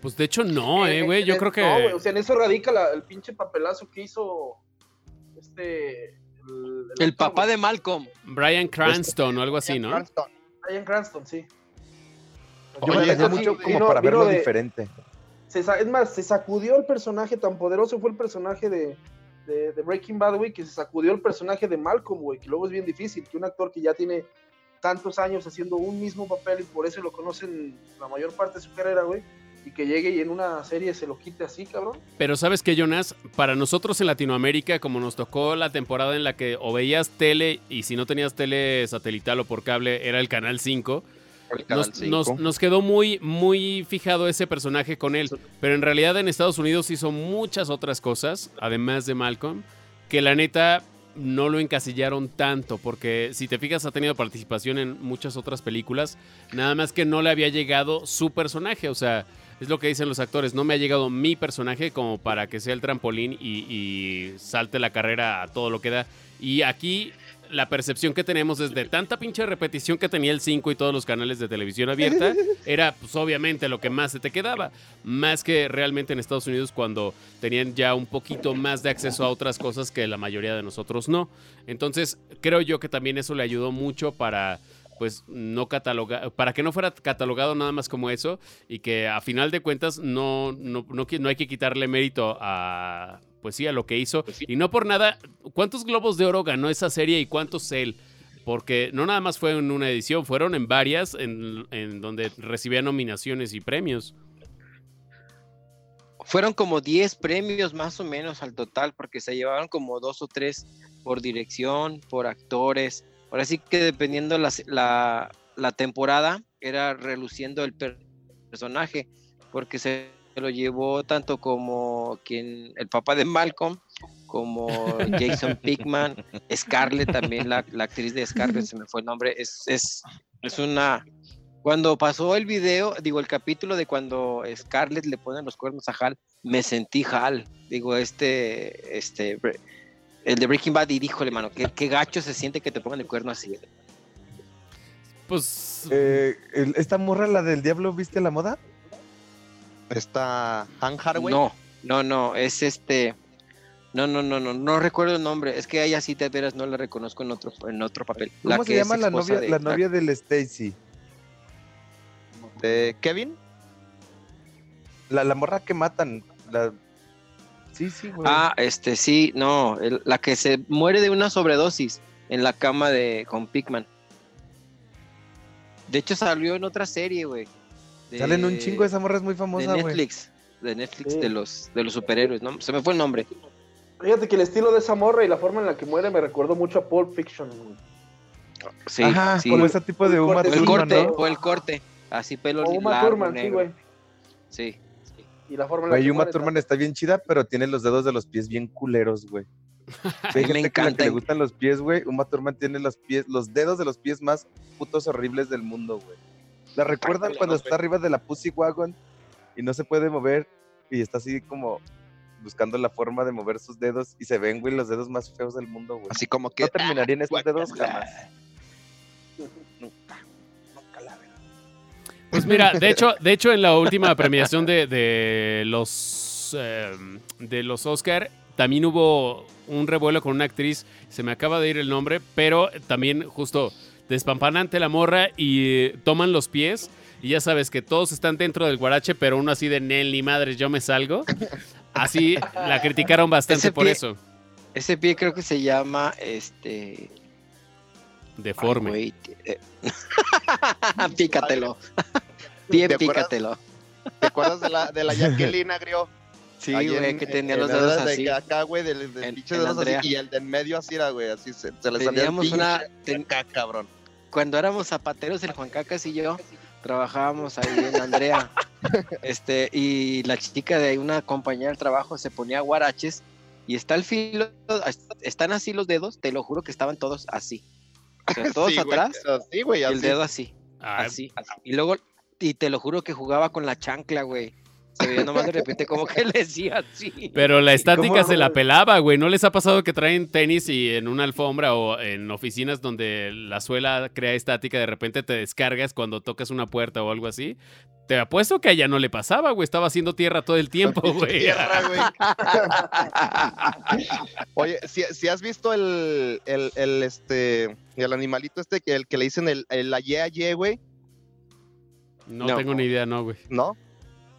Pues de hecho no, eh, güey. Yo creo que. No, güey. O sea, en eso radica el pinche papelazo que hizo este. El, papá de Malcolm. Brian Cranston o algo así, ¿no? Brian Cranston, sí. Yo me mucho como para verlo diferente. es más, se sacudió el personaje tan poderoso, fue el personaje de, de, Breaking Bad, güey, que se sacudió el personaje de Malcolm, güey, que luego es bien difícil, que un actor que ya tiene tantos años haciendo un mismo papel y por eso lo conocen la mayor parte de su carrera, güey, y que llegue y en una serie se lo quite así, cabrón. Pero sabes que, Jonas, para nosotros en Latinoamérica, como nos tocó la temporada en la que o veías tele y si no tenías tele satelital o por cable era el Canal 5, nos, quedó muy, muy fijado ese personaje con él. Pero en realidad en Estados Unidos hizo muchas otras cosas, además de Malcolm, que la neta no lo encasillaron tanto, porque si te fijas ha tenido participación en muchas otras películas, nada más que no le había llegado su personaje, o sea, es lo que dicen los actores, no me ha llegado mi personaje como para que sea el trampolín y, salte la carrera a todo lo que da. Y aquí la percepción que tenemos es de tanta pinche repetición que tenía el 5 y todos los canales de televisión abierta, era pues obviamente lo que más se te quedaba, más que realmente en Estados Unidos cuando tenían ya un poquito más de acceso a otras cosas que la mayoría de nosotros no. Entonces creo yo que también eso le ayudó mucho para pues no cataloga, para que no fuera catalogado nada más como eso y que a final de cuentas no, no, no, no hay que quitarle mérito a, pues sí, a lo que hizo. Pues y no por nada, ¿cuántos globos de oro ganó esa serie y cuántos él? Porque no nada más fue en una edición, fueron en varias en, en donde recibía nominaciones y premios. Fueron como 10 premios más o menos al total, porque se llevaron como dos o tres por dirección, por actores, Ahora sí que dependiendo la, la, la temporada era reluciendo el personaje, porque se lo llevó tanto como quien, el papá de Malcolm, como Jason Pickman, Scarlett también, la, actriz de Scarlett, se me fue el nombre, es, es, es una... Cuando pasó el video, digo, el capítulo de cuando Scarlett le pone los cuernos a Hal, me sentí Hal, digo, este, este, el de Breaking Bad, y díjole, mano, qué, qué gacho se siente que te pongan el cuerno así. Pues... Eh, ¿Esta morra, la del diablo, viste la moda? ¿Está Han Haraway? No, no, no, es este... No, no, no, no, no recuerdo el nombre. Es que a ella sí te veras no la reconozco en otro, en otro papel. ¿Cómo se llama la novia, la novia del Stacy? ¿De Kevin? La, la morra que matan. La... Sí, sí, güey. Ah, este, sí, no. la que se muere de una sobredosis en la cama de con Pigman. De hecho, salió en otra serie, güey. Salen un chingo, esa morra es muy famosa, De Netflix. De Netflix, de, los, de los superhéroes, ¿no? Se me fue el nombre. Fíjate que el estilo de esa morra y la forma en la que muere me recordó mucho a Pulp Fiction. Sí, Ajá, sí. Como ese tipo de Uma Thurman, el corte, ¿no? O el corte. Así pelo o Uma Thurman, sí, güey. Sí. Y la forma en la que Uma Thurman está... bien chida, pero tiene los dedos de los pies bien culeros, güey. me encanta. Que le gustan los pies, güey. Uma Thurman tiene los pies, los dedos de los pies más putos horribles del mundo, güey. ¿La recuerdan cuando está arriba de la Pussy Wagon y no se puede mover y está así como buscando la forma de mover sus dedos y se ven, güey, los dedos más feos del mundo, güey. Así como que. No terminarían esos dedos jamás. Nunca. Pues mira, de hecho, de hecho, en la última premiación de, de los eh, de los Oscar también hubo un revuelo con una actriz, se me acaba de ir el nombre, pero también justo despampanante la morra y toman los pies. Y ya sabes que todos están dentro del guarache, pero uno así de Nelly, madre, yo me salgo. Así la criticaron bastante por eso. Ese pie creo que se llama este. Deforme. Eh. pícatelo. Pie, pícatelo. ¿Te acuerdas de la, de la Jacqueline Agrio? Sí, güey, que tenía los dedos así. De acá, güey, del, del pinche dedos así, y el de en medio así era, güey, así se, se le salía el una ten... cabrón. Cuando éramos zapateros, el Juan Cacas y yo, trabajábamos ahí en Andrea. este, y la chica de una compañía del trabajo se ponía guaraches y está el filo, están así los dedos, te lo juro que estaban todos así. O sea, todos atrás güey, y el dedo así. así. Y luego, y te lo juro que jugaba con la chancla, güey. Veía nomás de repente como que le decía así. Pero la estática se la pelaba, güey. ¿No les ha pasado que traen tenis y en una alfombra o en oficinas donde la suela crea estática, de repente te descargas cuando tocas una puerta o algo así? Te apuesto que a ella no le pasaba, güey. Estaba haciendo tierra todo el tiempo, güey. Tierra, güey. Oye, si, has visto el, el, el, este, el animalito este, que, el que le dicen el, el aye aye, güey. No, no, tengo ni idea, no, güey. ¿No?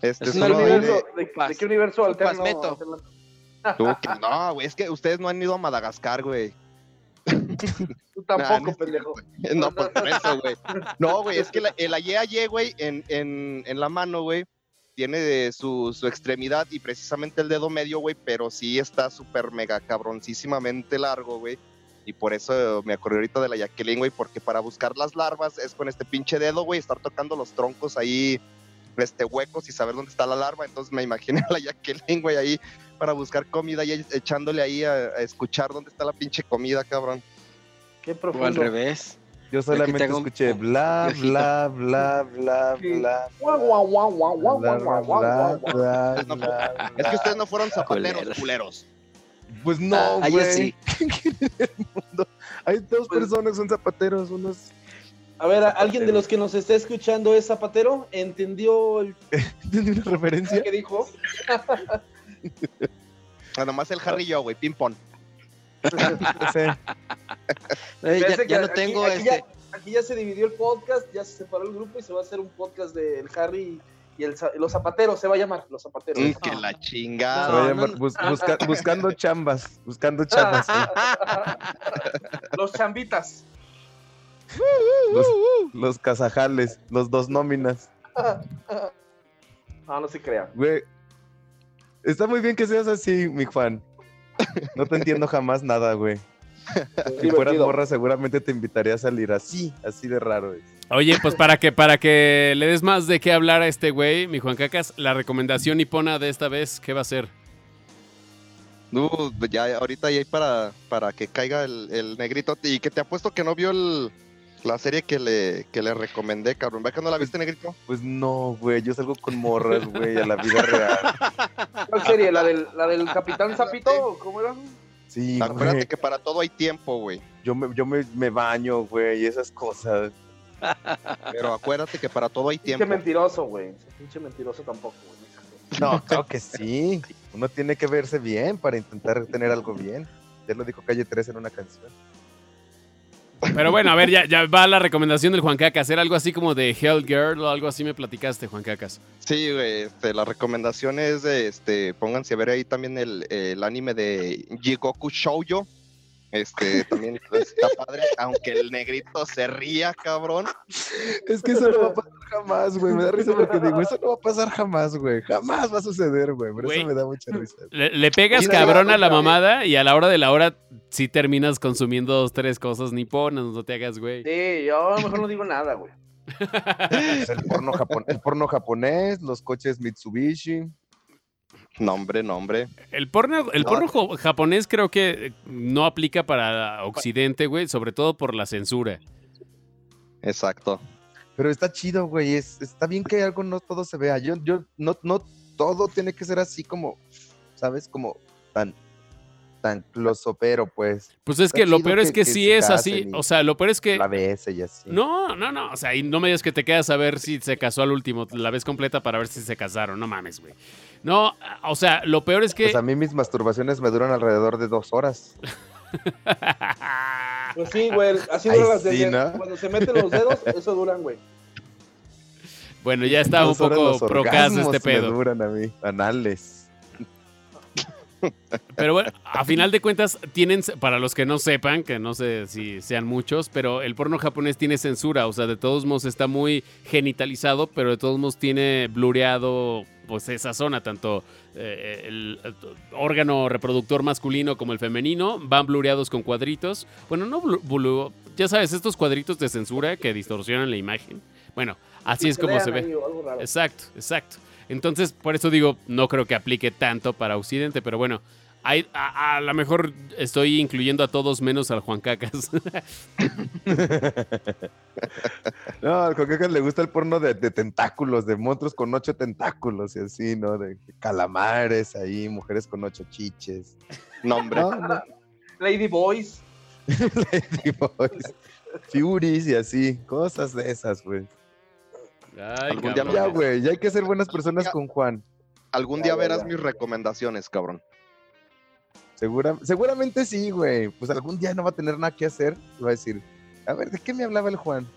Este es un universo, de, de, qué universo alterno? no, güey, es que ustedes no han ido a Madagascar, güey. Tú tampoco, pendejo. No, por eso, güey. No, güey, es que el aye aye, güey, en, en, en la mano, güey, tiene su, su extremidad y precisamente el dedo medio, güey, pero sí está súper mega cabroncísimamente largo, güey. Y por eso me acordé ahorita de la Jacqueline, güey, porque para buscar las larvas es con este pinche dedo, güey, estar tocando los troncos ahí este, huecos y saber dónde está la larva. Entonces me imaginé a la Jacqueline, güey, ahí para buscar comida y echándole ahí a, escuchar dónde está la pinche comida, cabrón. Qué profundo. O al revés. Yo solamente escuché bla, bla, bla, bla, bla. Es que ustedes no fueron zapateros, culeros. Pues no, güey. Hay dos personas, son zapateros, unos a ver, ¿alguien de los que nos está escuchando es zapatero? ¿Entendió el... ¿Entendió una referencia? ¿Qué dijo? Ah, nomás el Harry y yo, güey, ping pong. ya, ya no tengo aquí, este. Ya, aquí ya se dividió el podcast, ya se separó el grupo y se va a hacer un podcast del Harry y el, los zapateros, se va a llamar Los Zapateros. Mm, que la chingada. Se va a llamar bus, busca, buscando chambas, buscando chambas. los chambitas. Los, los casajales, los dos nóminas. No, no se crea. Güey, está muy bien que seas así, mi Juan. No te entiendo jamás nada, güey. si fueras morra, seguramente te invitaría a salir así, así de raro es. Oye, pues para que, para que le des más de qué hablar a este güey, mi Juan Cacas, la recomendación nipona de esta vez, ¿qué va a ser? No, ya ahorita ya hay para, para que caiga el, negrito. Y que te apuesto que no vio la serie que le, que le recomendé, cabrón. ¿Ves que no la viste, negrito? Pues no, güey. Yo salgo con morras, güey, a la vida real. ¿Cuál serie? ¿La del, la del Capitán Zapito? ¿Cómo era? Sí, Acuérdate que para todo hay tiempo, güey. Yo me, yo me, me baño, güey, y esas cosas. Pero acuérdate que para todo hay tiempo. Pinche mentiroso, güey. Pinche mentiroso tampoco, güey. No, creo que sí. Uno tiene que verse bien para intentar tener algo bien. Ya lo dijo Calle 3 en una canción. Pero bueno, a ver, ya, ya va la recomendación del Juan Cacas. Hacer algo así como de Hell Girl o algo así me platicaste, Juan Cacas. Sí, güey, este, la recomendación es de, este, pónganse a ver ahí también el, el anime de Jigoku Shoujo este, también está padre, aunque el negrito se ría, cabrón. Es que eso no va a pasar jamás, güey. Me da risa porque digo, eso no va a pasar jamás, güey. Jamás va a suceder, güey. Por eso me da mucha risa. Le, pegas cabrón a la mamada y a la hora de la hora sí terminas consumiendo dos, tres cosas niponas, no te hagas, güey. Sí, yo a lo mejor no digo nada, güey. el, porno el porno japonés, los coches Mitsubishi. Nombre, nombre. El porno, el porno japonés creo que no aplica para Occidente, güey, sobre todo por la censura. Exacto. Pero está chido, güey. está bien que algo no todo se vea. Yo, yo, no, no todo tiene que ser así como, ¿sabes? Como tan tan closopero, pues. Pues es que lo peor es que, sí es así. O sea, lo peor es que. La ves y así. No, no, no. O sea, y no me digas que te quedas a ver si se casó al último. La ves completa para ver si se casaron. No mames, güey. No, o sea, lo peor es que. Pues a mí mis masturbaciones me duran alrededor de dos horas. pues sí, güey. Así duran las de Cuando se meten los dedos, eso duran, güey. Bueno, ya está un poco procas este pedo. Me duran a mí, anales. Pero bueno, a final de cuentas, tienen, para los que no sepan, que no sé si sean muchos, pero el porno japonés tiene censura, o sea, de todos modos está muy genitalizado, pero de todos modos tiene blureado pues esa zona, tanto eh, el, órgano reproductor masculino como el femenino, van blureados con cuadritos. Bueno, no blu, ya sabes, estos cuadritos de censura que distorsionan la imagen. Bueno, así es como se ve. Exacto, exacto. Entonces, por eso digo, no creo que aplique tanto para Occidente, pero bueno, hay, a, lo mejor estoy incluyendo a todos menos al Juan Cacas. no, al Juan Cacas le gusta el porno de, tentáculos, de monstruos con ocho tentáculos y así, ¿no? De calamares ahí, mujeres con ocho chiches. Nombre. Lady Boys. Lady Boys. Furies y así, cosas de esas, güey. Ay, ya, güey, ya hay que ser buenas personas con Juan. Algún día verás mis recomendaciones, cabrón. seguramente sí, güey. Pues algún día no va a tener nada que hacer. va a decir, a ver, ¿de qué me hablaba el Juan?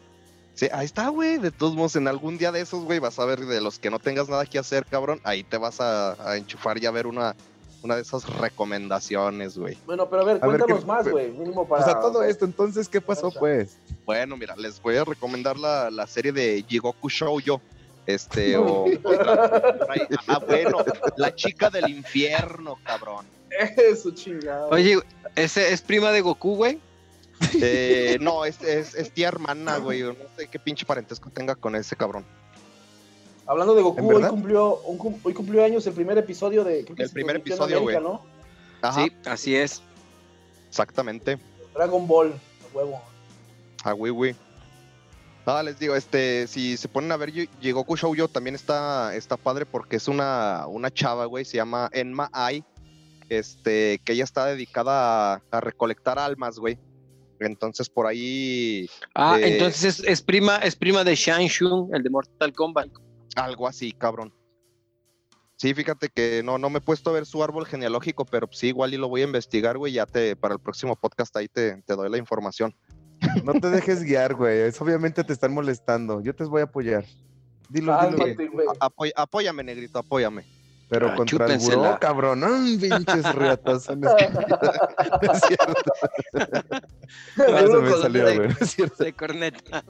Sí, ahí está, güey. De todos modos, en algún día de esos, güey, vas a ver de los que no tengas nada que hacer, cabrón. Ahí te vas a, enchufar y a ver una, una de esas recomendaciones, güey. Bueno, pero a ver, cuéntanos más, güey. Mínimo para. O sea, todo esto, entonces, ¿qué pasó, pues? Bueno, mira, les voy a recomendar la, la serie de Jigoku Shoujo. Este, o. ah, bueno, la chica del infierno, cabrón. Eso, chingado. Oye, ¿ese es prima de Goku, güey? Eh, no, es, es, es tía hermana, güey. No sé qué pinche parentesco tenga con ese cabrón. Hablando de Goku, hoy cumplió, hoy cumplió años el primer episodio de. el primer episodio, güey. ¿no? Sí, así es. Exactamente. Dragon Ball, a huevo. Ah, güey, güey. Ah, les digo, este, si se ponen a ver Goku Shoujo también está, está padre porque es una, una chava, güey, se llama Enma Ai, este, que ella está dedicada a, recolectar almas, güey. Entonces por ahí. Ah, eh, entonces es, es, prima, es prima de Shang Shun, el de Mortal Kombat. Algo así, cabrón. Sí, fíjate que no, no me he puesto a ver su árbol genealógico, pero sí, igual y lo voy a investigar, güey. Ya te, para el próximo podcast ahí te, doy la información. No te dejes guiar, güey. Es, obviamente te están molestando. Yo te voy a apoyar. Dilo, dilo. apóyame, negrito, apóyame. Pero ah, contra el buró, cabrón, no, pinches riatas. no es cierto. No, me salió, güey. es cierto. De corneta.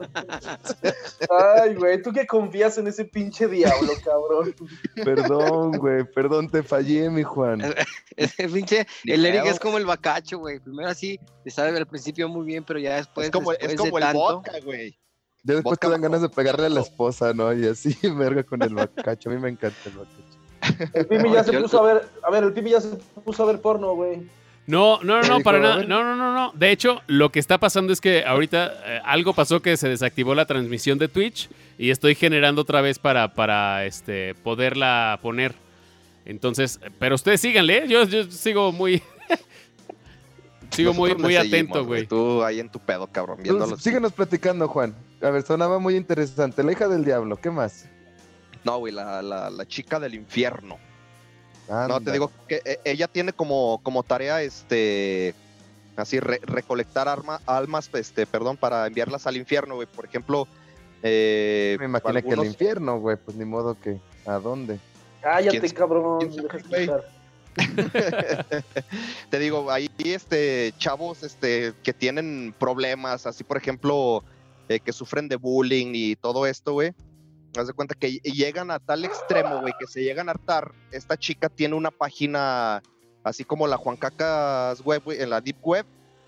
Ay, güey, tú que confías en ese pinche diablo, cabrón. Perdón, güey, perdón, te fallé, mi Juan. Ese pinche, el Eric es como el bacacho, güey. Primero así, te sabe al principio muy bien, pero ya después. Es como, es como el vodka, güey. Ya después te dan ganas de pegarle a la esposa, ¿no? Y así, verga con el bacacho. A mí me encanta el bacacho. El Pimi ya se puso a ver, a ver, el Pimi ya se puso a ver porno, güey. No, no, no, no, para nada. No, no, no, no. De hecho, lo que está pasando es que ahorita eh, algo pasó que se desactivó la transmisión de Twitch y estoy generando otra vez para, para este, poderla poner. Entonces, pero ustedes síganle, ¿eh? yo, yo sigo muy, Sigo muy, muy atento, güey. Tú ahí en tu pedo, cabrón, viéndolo. Síguenos platicando, Juan. A ver, sonaba muy interesante. La hija del diablo, ¿qué más? No, güey, la, la, chica del infierno. No, te digo que eh, ella tiene como, como tarea, este, así, recolectar arma, almas, este, perdón, para enviarlas al infierno, güey. Por ejemplo, eh, me imagino que el infierno, güey, pues ni modo que, ¿a dónde? Cállate, cabrón, deja Te digo, ahí este chavos este que tienen problemas, así por ejemplo, eh, que sufren de bullying y todo esto, güey. Haz de cuenta que llegan a tal extremo, güey, que se llegan a hartar. Esta chica tiene una página, así como la Juan Cacas web, güey, en la Deep Web,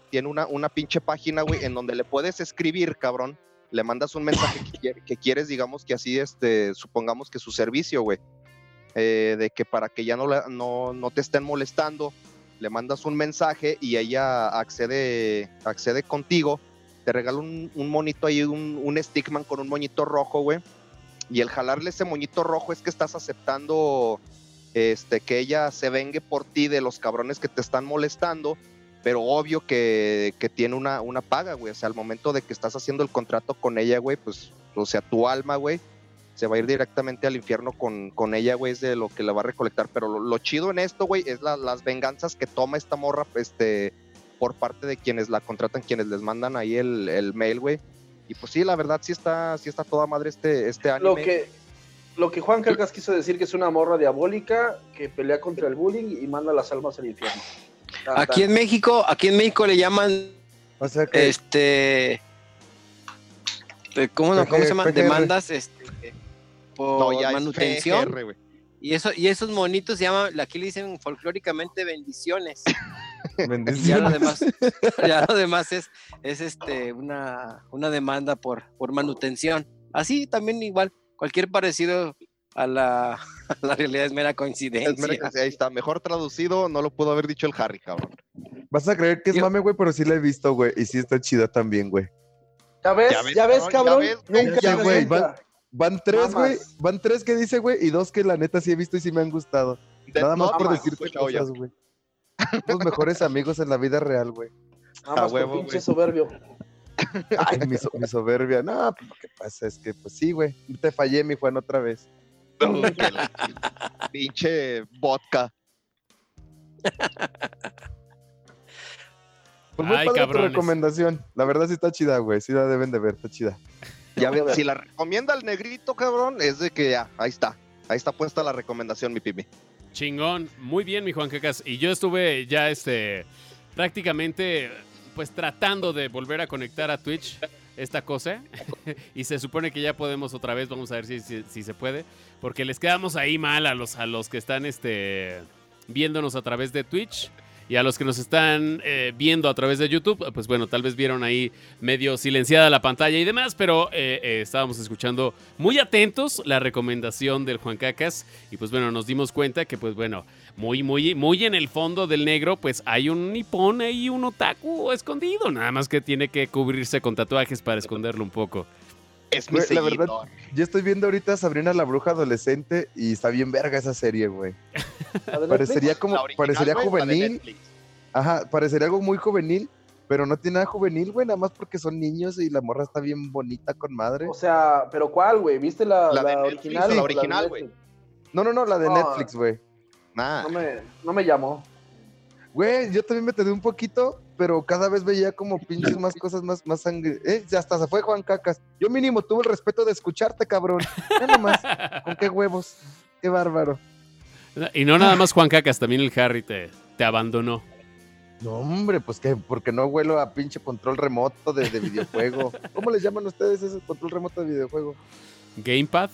tiene una, una pinche página, güey, en donde le puedes escribir, cabrón. Le mandas un mensaje que, que quieres, digamos que así, este, supongamos que su servicio, güey eh, de que para que ya no, no, no, te estén molestando, le mandas un mensaje y ella accede, accede contigo, te regala un, monito ahí, un, un stickman con un moñito rojo, güey. Y el jalarle ese moñito rojo es que estás aceptando este, que ella se vengue por ti de los cabrones que te están molestando, pero obvio que, que tiene una, una paga, güey. O sea, al momento de que estás haciendo el contrato con ella, güey, pues, o sea, tu alma, güey, se va a ir directamente al infierno con, con ella, güey, es de lo que la va a recolectar. Pero lo, chido en esto, güey, es las venganzas que toma esta morra, este, por parte de quienes la contratan, quienes les mandan ahí el, el mail, güey. Y pues sí, la verdad sí está, sí está toda madre este, este anime. Lo que, lo que Juan Cargas quiso decir que es una morra diabólica que pelea contra el bullying y manda las almas al infierno. Aquí en México, aquí en México le llaman o sea que... este ¿cómo, ¿cómo se llama? Demandas este, por manutención. Y eso, y esos monitos se llaman, aquí le dicen folclóricamente bendiciones. bendiciones. Ya lo demás, ya lo demás es, es este una, una demanda por, por manutención. Así también igual, cualquier parecido a la, la realidad es mera coincidencia. ahí está, mejor traducido, no lo pudo haber dicho el Harry, cabrón. Vas a creer que es mame, güey, pero sí la he visto, güey, y sí está chida también, güey. ¿Ya ves? ¿Ya ves, cabrón? Nunca, güey, Van tres, güey. Van tres que dice, güey, y dos que la neta sí he visto y sí me han gustado. Nada más por decirte cosas, güey. Los mejores amigos en la vida real, güey. A huevo, pinche soberbio. Ay, mi, soberbia. No, pues, lo que pasa es que, pues sí, güey. Te fallé, mi Juan, otra vez. pinche vodka. Pues muy Ay, padre tu recomendación. La verdad sí está chida, güey. Sí la deben de ver, está chida. Ya si la recomienda el negrito, cabrón, es de que ya, ahí está. Ahí está puesta la recomendación, mi pimi. Chingón. Muy bien, mi Juan Cacas. Y yo estuve ya este prácticamente pues tratando de volver a conectar a Twitch esta cosa. y se supone que ya podemos otra vez. Vamos a ver si, si, se puede. Porque les quedamos ahí mal a los, a los que están este, viéndonos a través de Twitch. Y a los que nos están eh, viendo a través de YouTube, pues bueno, tal vez vieron ahí medio silenciada la pantalla y demás, pero eh, eh, estábamos escuchando muy atentos la recomendación del Juan Cacas y pues bueno, nos dimos cuenta que pues bueno, muy, muy, muy en el fondo del negro, pues hay un nipón y un otaku escondido, nada más que tiene que cubrirse con tatuajes para esconderlo un poco. Es mi La verdad, yo estoy viendo ahorita Sabrina la bruja adolescente y está bien verga esa serie, güey. parecería como, parecería juvenil. Ajá, parecería algo muy juvenil, pero no tiene nada juvenil, güey, nada más porque son niños y la morra está bien bonita con madre. O sea, pero ¿cuál, güey? ¿Viste la, original? la original, güey. No, no, no, la de Netflix, güey. No me, no me llamó. Güey, yo también me tardé un poquito, pero cada vez veía como pinches más cosas, más, más sangre. Eh, hasta se fue Juan Cacas. Yo mínimo tuve el respeto de escucharte, cabrón. Ya nomás. ¿Con qué huevos? Qué bárbaro. Y no nada más Juan Cacas, también el Harry te, te abandonó. No, hombre, pues que porque no huelo a pinche control remoto de, videojuego. ¿Cómo les llaman ustedes ese control remoto de videojuego? Gamepad.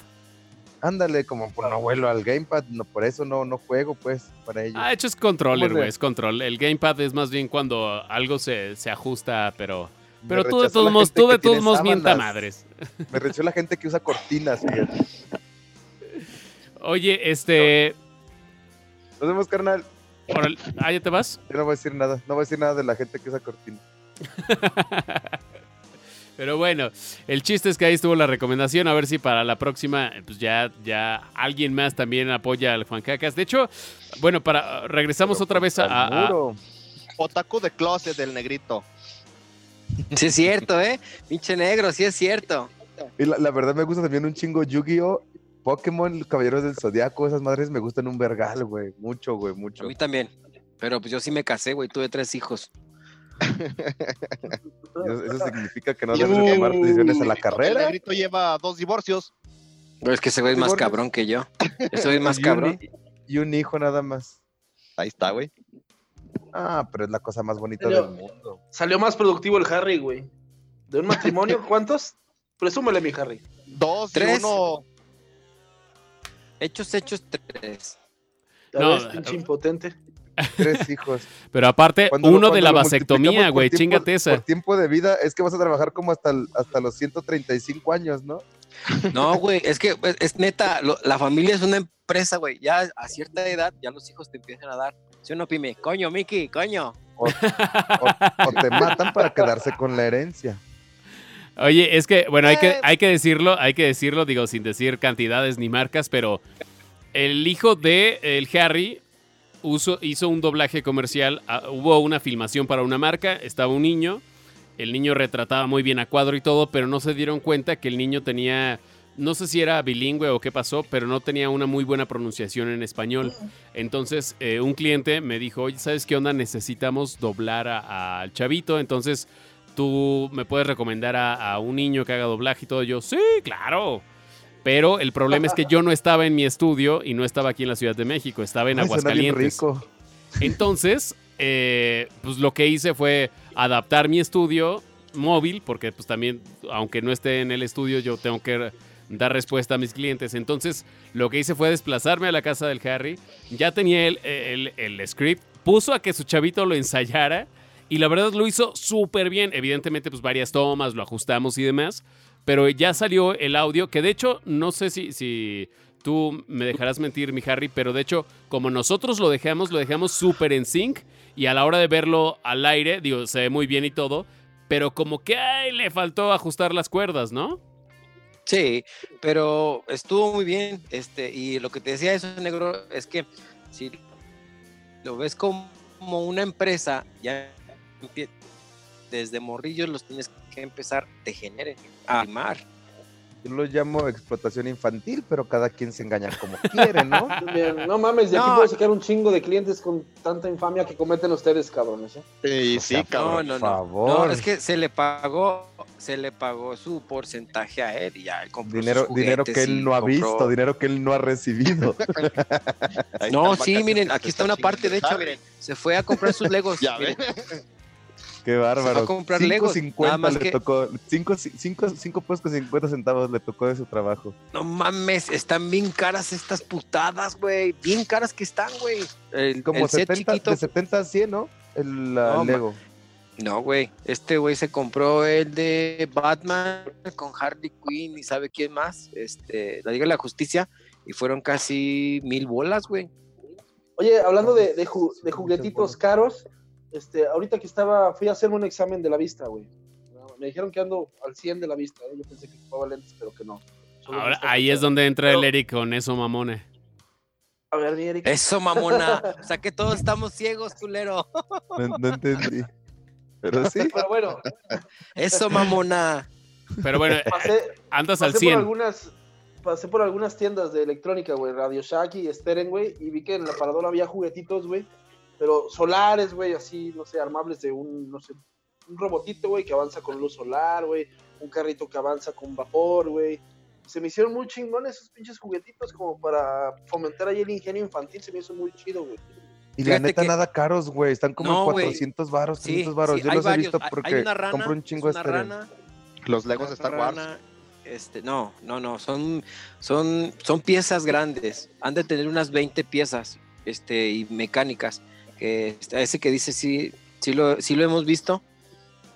Ándale, como por no vuelo al gamepad, no, por eso no, no juego, pues, para ello. Ah, hecho es controller, güey, es control. El gamepad es más bien cuando algo se, ajusta, pero... Pero tú de todos modos, tú de todos modos mienta madres. Me rechazó la gente que usa cortinas, fíjate. Oye, este... Nos vemos, carnal. Ah, ¿ya te vas? Yo no voy a decir nada, no voy a decir nada de la gente que usa cortinas. Pero bueno, el chiste es que ahí estuvo la recomendación. A ver si para la próxima, pues ya, ya alguien más también apoya al Juan Cacas. De hecho, bueno, para regresamos otra vez a, a, Otaku de closet del negrito. Sí es cierto, ¿eh? Pinche negro, sí es cierto. Y la, verdad me gusta también un chingo Yu-Gi-Oh! Pokémon, Caballeros del Zodiaco, esas madres me gustan un vergal, güey. Mucho, güey, mucho. A mí también. Pero pues yo sí me casé, güey. Tuve tres hijos. Eso, significa que no debes tomar decisiones en la carrera. El negrito lleva dos divorcios. es que ese güey es más cabrón que yo. Ese es más cabrón. y un hijo nada más. Ahí está, güey. Ah, pero es la cosa más bonita del mundo. Salió más productivo el Harry, güey. De un matrimonio, ¿cuántos? Presúmele, mi Harry. Dos, tres. uno. Hechos, hechos, tres. No, pinche impotente. Tres hijos. Pero aparte, uno de la vasectomía, güey, chingate esa. Por tiempo de vida, es que vas a trabajar como hasta, hasta los 135 años, ¿no? No, güey, es que es neta, la familia es una empresa, güey. Ya a cierta edad, ya los hijos te empiezan a dar. Si uno pime, coño, Miki, coño. O, te matan para quedarse con la herencia. Oye, es que, bueno, hay que, eh. hay que decirlo, hay que decirlo, digo, sin decir cantidades ni marcas, pero el hijo de el Harry hizo un doblaje comercial, ah, hubo una filmación para una marca, estaba un niño, el niño retrataba muy bien a cuadro y todo, pero no se dieron cuenta que el niño tenía, no sé si era bilingüe o qué pasó, pero no tenía una muy buena pronunciación en español. Entonces eh, un cliente me dijo, oye, ¿sabes qué onda? Necesitamos doblar al chavito, entonces tú me puedes recomendar a, a un niño que haga doblaje y todo. Yo, sí, claro. Pero el problema es que yo no estaba en mi estudio y no estaba aquí en la Ciudad de México, estaba en Aguascalientes. Entonces, eh, pues lo que hice fue adaptar mi estudio móvil, porque pues también, aunque no esté en el estudio, yo tengo que dar respuesta a mis clientes. Entonces, lo que hice fue desplazarme a la casa del Harry. Ya tenía el, el, el script, puso a que su chavito lo ensayara. Y la verdad lo hizo súper bien. Evidentemente, pues varias tomas, lo ajustamos y demás pero ya salió el audio, que de hecho, no sé si, si tú me dejarás mentir, mi Harry, pero de hecho, como nosotros lo dejamos, lo dejamos súper en sync y a la hora de verlo al aire, digo, se ve muy bien y todo, pero como que ay, le faltó ajustar las cuerdas, ¿no? Sí, pero estuvo muy bien, este, y lo que te decía eso, negro, es que si lo ves como una empresa, ya desde morrillos los tienes que empezar te genere a amar. Yo lo llamo explotación infantil, pero cada quien se engaña como quiere, ¿no? no mames, de aquí puedo sacar un chingo de clientes con tanta infamia que cometen ustedes, cabrones. ¿eh? Sí, sí, cabrón. No, no, favor. no, es que se le pagó, se le pagó su porcentaje a él y ya él compró dinero, dinero que él no ha visto, dinero que él no ha recibido. no, sí, miren, aquí está una parte, de hecho, miren, se fue a comprar sus legos. Ya, miren. Qué bárbaro. a comprar Legos. 50 le tocó. 5 pesos con 50 centavos le tocó de su trabajo. No mames, están bien caras estas putadas, güey. Bien caras que están, güey. Como 70, de 70 a 100, ¿no? El Lego. No, güey. Este güey se compró el de Batman con Harley Quinn y sabe quién más. Este, la Liga de la Justicia. Y fueron casi mil bolas, güey. Oye, hablando de, de juguetitos caros, este, ahorita que estaba, fui a hacerme un examen de la vista, güey. Me dijeron que ando al 100 de la vista, ¿eh? yo pensé que ocupaba lentes, pero que no. Ahora, ahí es donde entra el Eric con eso, mamone. A ver, mi Eric. Eso, mamona. o sea que todos estamos ciegos, culero. no, entendí. Pero sí. Pero bueno. Eso, mamona. Pero bueno, andas al 100. Por algunas, pasé por algunas tiendas de electrónica, güey, Radio Shack y Steren, güey, y vi que en la paradora había juguetitos, güey, pero solares, güey, así, no sé, armables de un, no sé, un robotito, güey, que avanza con luz solar, güey, un carrito que avanza con vapor, güey. se me hicieron muy chingones esos pinches juguetitos como para fomentar ahí el ingenio infantil, se me hizo muy chido, güey. Y la neta, nada caros, güey. Están como en 400 varos, 500 varos. Yo los he visto porque compro un chingo de rana, Los Legos de Star Wars. Este, no, no, no, son, son, son piezas grandes. Han de tener unas 20 piezas este, y mecánicas. Que, ese que dice, sí, sí lo, sí lo hemos visto.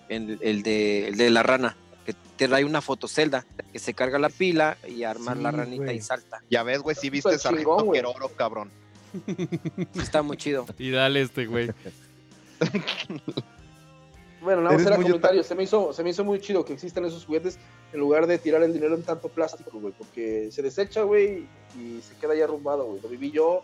El, el, de, el de la rana que te trae una fotocelda, que se carga la pila y arma la ranita y salta. Ya ves, güey, si viste Sargento oro, cabrón. Está muy chido. Y dale este, güey. bueno, nada más era comentario. Se me, hizo, se me hizo muy chido que existan esos juguetes en lugar de tirar el dinero en tanto plástico, güey. Porque se desecha, güey, y se queda ya arrumbado, güey. Lo viví yo,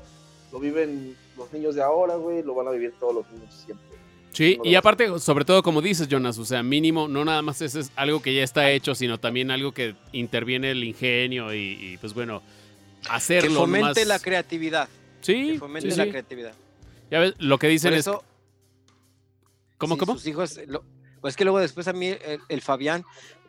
lo viven los niños de ahora, güey, lo van a vivir todos los niños siempre. Sí, y aparte, sobre todo como dices, Jonas, o sea, mínimo, no nada más es, algo que ya está hecho, sino también algo que interviene el ingenio y, pues bueno, hacerlo Que fomente la creatividad. Sí. Que fomente la creatividad. Ya ves, lo que dicen es. ¿Cómo, cómo? Sus hijos. pues que luego después a mí el, Fabián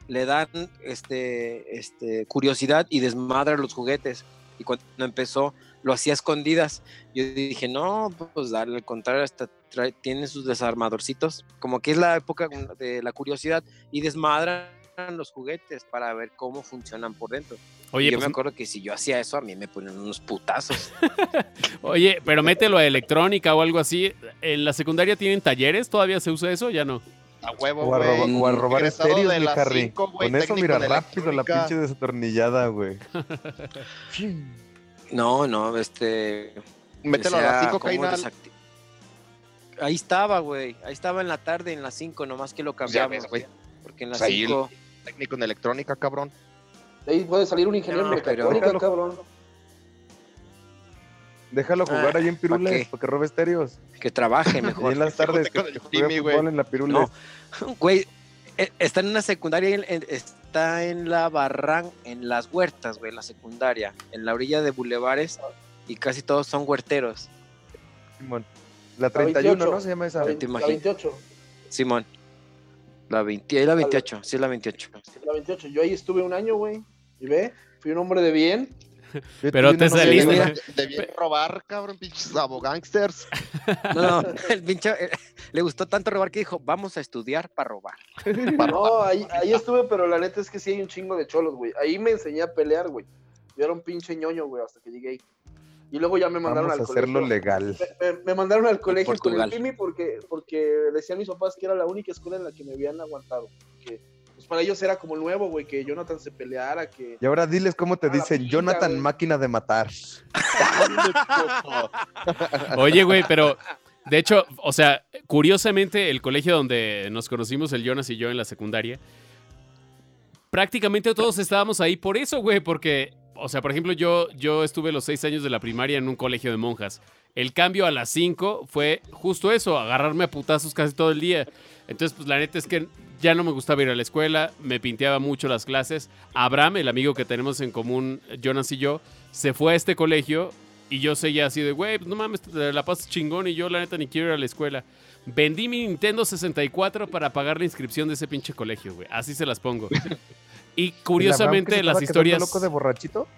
le dan este, este, curiosidad y desmadra los juguetes. Y cuando empezó, lo hacía escondidas. Yo dije, no, pues al contrario, hasta tiene sus desarmadorcitos. Como que es la época de la curiosidad y desmadran los juguetes para ver cómo funcionan por dentro. Oye, yo me pues, acuerdo que si yo hacía eso, a mí me ponían unos putazos. Oye, pero mételo a electrónica o algo así. ¿En la secundaria tienen talleres? ¿Todavía se usa eso? Ya no. A huevo, o a, o a robar estéreos, mi Harry. Con eso, mira, rápido la pinche desatornillada, güey. no, no, este... Mételo a las 5, Ahí estaba, güey. Ahí estaba en la tarde, en las 5, nomás que lo cambiamos. güey. Porque en las 5... Técnico en electrónica, cabrón. De ahí puede salir un ingeniero no, mecatrónica, cabrón. Déjalo jugar ah, ahí en Pirules, para que robe estéreos. Que trabaje mejor. Y en las tardes, que, juegue fútbol en la Pirules. No, güey, eh, está en una secundaria, está en la Barran, en las huertas, güey, en la secundaria, en la orilla de bulevares, y casi todos son huerteros. Simón. La 31, ¿no? Se llama esa. La 28. Simón. La 20, la 28, sí, la 28. La 28, yo ahí estuve un año, güey. Y ve, fui un hombre de bien. Pero te saliste. De bien robar, cabrón, pinches abogangsters. No, no, el pinche eh, le gustó tanto robar que dijo, vamos a estudiar para robar. no, ahí, ahí estuve, pero la neta es que sí hay un chingo de cholos, güey. Ahí me enseñé a pelear, güey. Yo era un pinche ñoño, güey, hasta que llegué ahí. Y luego ya me mandaron Vamos al a hacerlo legal. Me, mandaron al colegio con el Pimi porque, porque decían mis papás que era la única escuela en la que me habían aguantado. Que, pues para ellos era como nuevo, güey, que Jonathan se peleara, que... Y ahora diles cómo te dicen, Jonathan máquina de matar. Oye, güey, pero... De hecho, o sea, curiosamente, el colegio donde nos conocimos, el Jonas y yo en la secundaria, prácticamente todos estábamos ahí por eso, güey, porque o sea, por ejemplo, yo, yo estuve los seis años de la primaria en un colegio de monjas. El cambio a las cinco fue justo eso, agarrarme a putazos casi todo el día. Entonces, pues la neta es que ya no me gustaba ir a la escuela, me pinteaba mucho las clases. Abraham, el amigo que tenemos en común, Jonas y yo, se fue a este colegio y yo seguía así de, güey, pues no mames, la pasas chingón y yo la neta ni quiero ir a la escuela. Vendí mi Nintendo 64 para pagar la inscripción de ese pinche colegio, güey. Así se las pongo. Y curiosamente las historias... loco de borrachito?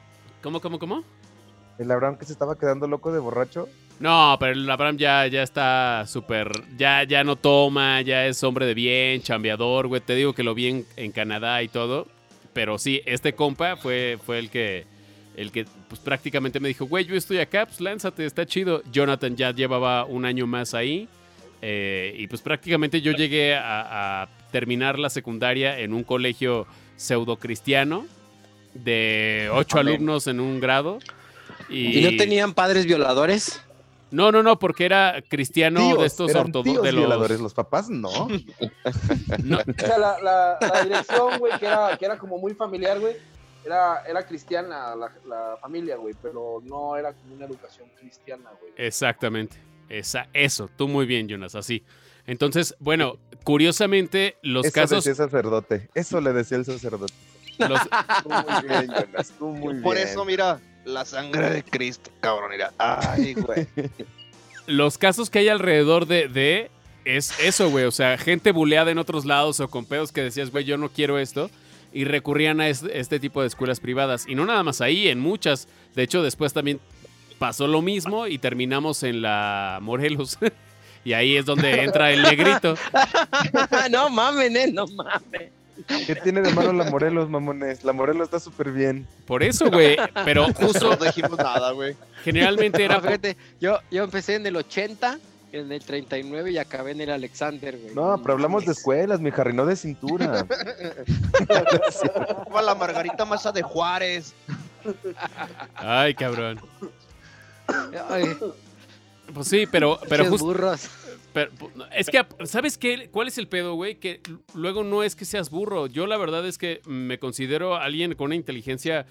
¿Cómo, cómo, cómo? ¿El Abraham que se estaba quedando loco de borracho? No, pero el Abraham ya, ya está súper. Ya, ya no toma, ya es hombre de bien, chambeador, güey. Te digo que lo vi en, Canadá y todo. Pero sí, este compa fue, fue el que. El que pues, prácticamente me dijo, güey, yo estoy acá, pues lánzate, está chido. Jonathan ya llevaba un año más ahí. Eh, y pues prácticamente yo llegué a, a terminar la secundaria en un colegio pseudo cristiano de ocho alumnos en un grado. Y... no tenían padres violadores? No, no, no, porque era cristiano de estos ortodoxos. De los... violadores, los papás no. O sea, la, la, dirección, güey, que era, que era como muy familiar, güey, era, era cristiana la, la familia, güey, pero no era como una educación cristiana, güey. Exactamente. Esa, eso, tú muy bien, Jonas, así. Entonces, bueno, curiosamente, los casos. Eso decía el sacerdote. Eso le decía el sacerdote. muy bien, Jonas. muy Por eso, mira, la sangre de Cristo, cabrón. Mira. Ay, güey. Los casos que hay alrededor de, de es eso, güey. O sea, gente buleada en otros lados o con pedos que decías, güey, yo no quiero esto. y recurrían a este, tipo de escuelas privadas. Y no nada más ahí, en muchas. De hecho, después también pasó lo mismo y terminamos en la Morelos. y ahí es donde entra el negrito. no mames, no mames. ¿Qué tiene de malo la Morelos, mamones? La Morelos está súper bien. Por eso, güey. Pero justo. No dijimos nada, güey. Generalmente era. yo, yo empecé en el 80 en el 39 y acabé en el Alexander, güey. No, pero hablamos de escuelas, mi Harry, no de cintura. Como la Margarita Masa de Juárez. Ay, cabrón. Pues sí, pero, pero justo. Es que, ¿sabes qué? ¿Cuál es el pedo, güey? Que luego no es que seas burro. Yo la verdad es que me considero alguien con una inteligencia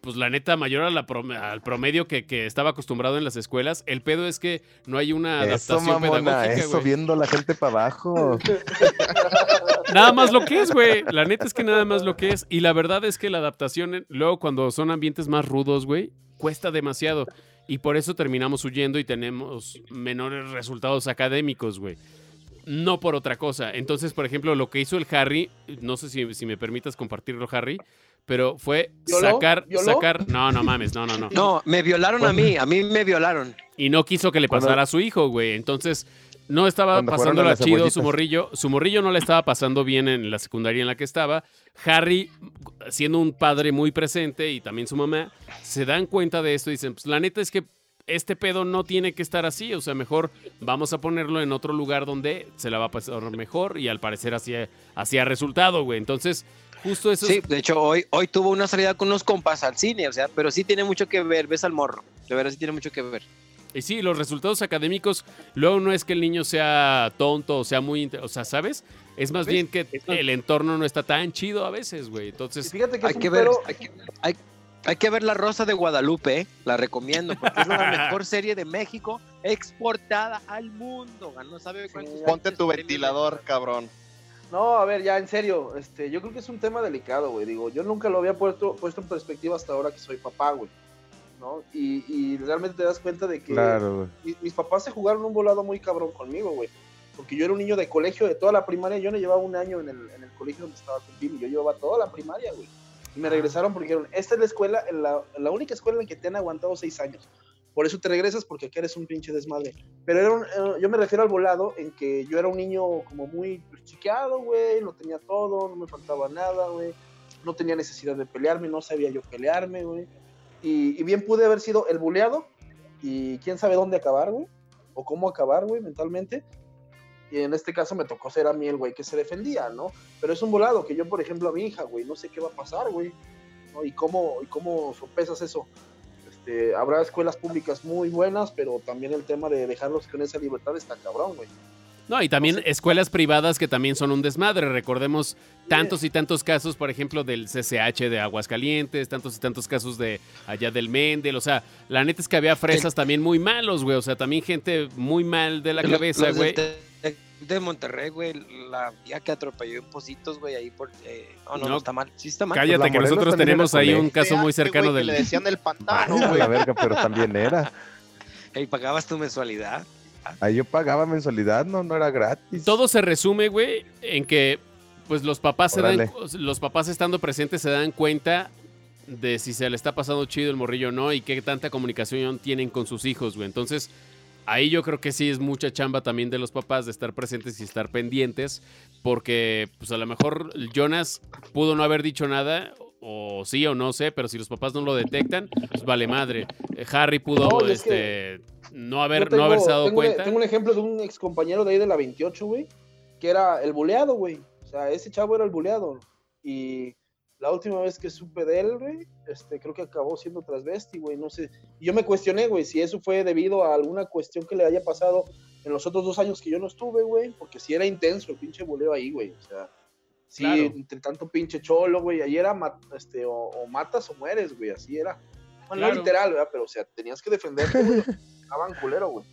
pues la neta, mayor al promedio que, estaba acostumbrado en las escuelas. El pedo es que no hay una adaptación pedagógica, Eso viendo la gente para abajo. nada más lo que es, güey. La neta es que nada más lo que es. Y la verdad es que la adaptación, luego cuando son ambientes más rudos, güey, cuesta demasiado. Y por eso terminamos huyendo y tenemos menores resultados académicos, güey. No por otra cosa. Entonces, por ejemplo, lo que hizo el Harry, no sé si, si me permitas compartirlo, Harry, pero fue sacar, sacar. No, no mames, no, no, no. No, me violaron a mí, a mí me violaron. Y no quiso que le pasara a su hijo, güey. Entonces, no estaba pasando la chido su morrillo. Su morrillo no le estaba pasando bien en la secundaria en la que estaba. Harry, siendo un padre muy presente y también su mamá, se dan cuenta de esto y dicen: Pues la neta es que este pedo no tiene que estar así, o sea, mejor vamos a ponerlo en otro lugar donde se la va a pasar mejor y al parecer así, ha resultado, güey. Entonces, Justo eso. Sí, de hecho, hoy, hoy tuvo una salida con unos compas al cine, o sea, pero sí tiene mucho que ver, ves al morro, de verdad sí tiene mucho que ver. Y sí, los resultados académicos, luego no es que el niño sea tonto o sea muy, o sea, ¿sabes? Es más bien que el entorno no está tan chido a veces, güey. Entonces, fíjate que hay que ver, hay que, ver La Rosa de Guadalupe, ¿eh? la recomiendo, porque es la mejor serie de México exportada al mundo. No sabe Ponte tu ventilador, cabrón. No, a ver, ya en serio, este, yo creo que es un tema delicado, güey. Digo, yo nunca lo había puesto, puesto en perspectiva hasta ahora que soy papá, güey. ¿No? Y, realmente te das cuenta de que mis, papás se jugaron un volado muy cabrón conmigo, güey. Porque yo era un niño de colegio de toda la primaria. Yo no llevaba un año en el, en el colegio donde estaba con Billy. Yo llevaba toda la primaria, güey. Y me regresaron porque dijeron, esta es la escuela, la, la única escuela en la que te han aguantado seis años por eso te regresas porque aquí eres un pinche desmadre. Pero eh, yo me refiero al volado en que yo era un niño como muy chiqueado, güey, lo tenía todo, no me faltaba nada, güey, no tenía necesidad de pelearme, no sabía yo pelearme, güey. Y, bien pude haber sido el buleado y quién sabe dónde acabar, güey, o cómo acabar, güey, mentalmente. Y en este caso me tocó ser a mí el güey que se defendía, ¿no? Pero es un volado que yo, por ejemplo, a mi hija, güey, no sé qué va a pasar, güey. ¿no? ¿Y cómo, y cómo sopesas eso? Este, habrá escuelas públicas muy buenas, pero también el tema de dejarlos con esa libertad está cabrón, güey. No, y también escuelas privadas que también son un desmadre. Recordemos tantos y tantos casos, por ejemplo, del CCH de Aguascalientes, tantos y tantos casos de allá del Mendel. O sea, la neta es que había fresas también muy malos, güey. O sea, también gente muy mal de la cabeza, güey de Monterrey, güey, la vía que atropelló en Positos, güey, ahí por... Eh, no, no, no, está mal, sí está mal. Cállate, que nosotros tenemos ahí un caso muy cercano del... le decían el pantano, güey. La verga, pero también era. ¿Y pagabas tu mensualidad? Ahí yo pagaba mensualidad, no, no era gratis. Todo se resume, güey, en que pues los papás se dan, los papás estando presentes se dan cuenta de si se le está pasando chido el morrillo o no y qué tanta comunicación tienen con sus hijos, güey. Entonces, ahí yo creo que sí es mucha chamba también de los papás de estar presentes y estar pendientes, porque pues a lo mejor Jonas pudo no haber dicho nada, o sí o no sé, pero si los papás no lo detectan, pues vale madre. Eh, Harry pudo no, este, no, haber, no haberse dado cuenta. tengo un ejemplo de un ex compañero de ahí de la 28, güey, que era el buleado, güey. O sea, ese chavo era el buleado. Y la última vez que supe de él, güey, este, creo que acabó siendo transvesti, güey, no sé. Y yo me cuestioné, güey, si eso fue debido a alguna cuestión que le haya pasado en los otros dos años que yo no estuve, güey, porque si era intenso el pinche boleo ahí, güey, o sea, sí, entre tanto pinche cholo, güey, ahí era, este, o, matas o mueres, güey, así era. Bueno, no literal, ¿verdad? Pero, o sea, tenías que defenderte, güey, estaban culero, güey.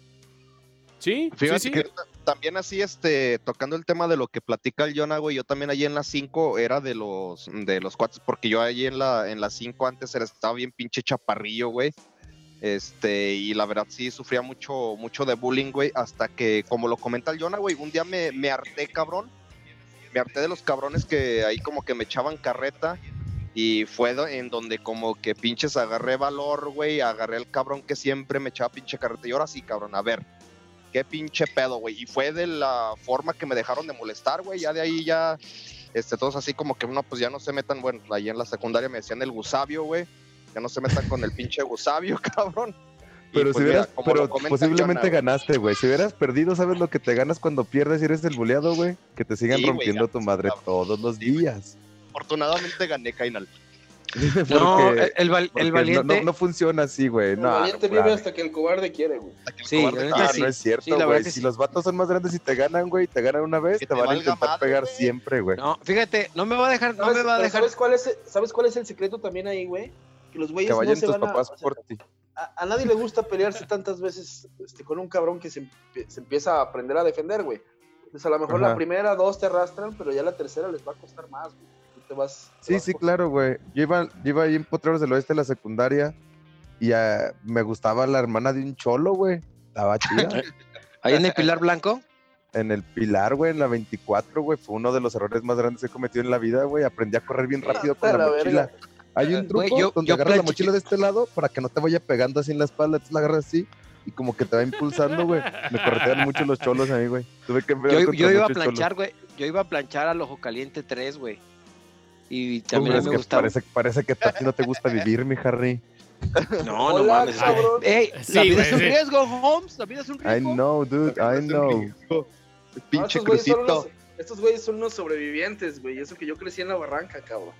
Sí, Fíjate sí, que también así, este, tocando el tema de lo que platica el Jonah, güey, yo también allí en las 5 era de los, de los cuates, porque yo allí en la, en las 5 antes era, estaba bien pinche chaparrillo, güey. Este, y la verdad sí sufría mucho, mucho de bullying, güey, hasta que, como lo comenta el Jonah, güey, un día me, me harté, cabrón, me harté de los cabrones que ahí como que me echaban carreta y fue en donde como que pinches agarré valor, güey, agarré el cabrón que siempre me echaba pinche carreta y ahora sí, cabrón, a ver, qué pinche pedo, güey. Y fue de la forma que me dejaron de molestar, güey, ya de ahí ya, este, todos así como que, no, pues ya no se metan, bueno, ahí en la secundaria me decían el gusabio, güey, ya no se metan con el pinche gusabio, cabrón. Pero, si pues pero posiblemente ganaste, güey. Si hubieras perdido, ¿sabes lo que te ganas cuando pierdes y eres el buleado, güey? Que te sigan rompiendo tu madre todos los días afortunadamente gané Kainal. no, el, valiente. No, funciona así, güey. El valiente vive hasta que el cobarde quiere, güey. Sí, ah, no es cierto, güey. si los vatos son más grandes y te ganan, güey, te ganan una vez, te, van a intentar pegar siempre, güey. No, fíjate, no me va a dejar, no me va a dejar. ¿sabes cuál, es, ¿Sabes cuál es el secreto también ahí, güey? Que los güeyes no se van papás a, por ti. A, nadie le gusta pelearse tantas veces este, con un cabrón que se, se empieza a aprender a defender, güey. Entonces, a lo mejor la primera, dos te arrastran, pero ya la tercera les va a costar más, güey te vas. Sí, sí, claro, güey. Yo iba, iba ahí en Potreros del Oeste, la secundaria, y uh, me gustaba la hermana de un cholo, güey. Estaba chida. ¿Ahí en el Pilar Blanco? En el Pilar, güey, en la 24, güey. Fue uno de los errores más grandes que he cometido en la vida, güey. Aprendí a correr bien rápido con la, mochila. Hay un truco donde agarras la mochila de este lado para que no te vaya pegando así en la espalda. Entonces la agarras así y como que te va impulsando, güey. Me corretean mucho los cholos a mí, güey. Tuve que yo, yo iba a planchar, güey. Yo iba a planchar al ojo caliente 3, güey. Y también me gustaba. Parece, parece que a ti no te gusta vivir, mi Harry. No, no mames. Ey, la vida es un riesgo, Holmes. La vida es un riesgo. I know, dude. I know. Pinche crucito. estos güeyes son unos sobrevivientes, güey. Eso que yo crecí en la barranca, cabrón.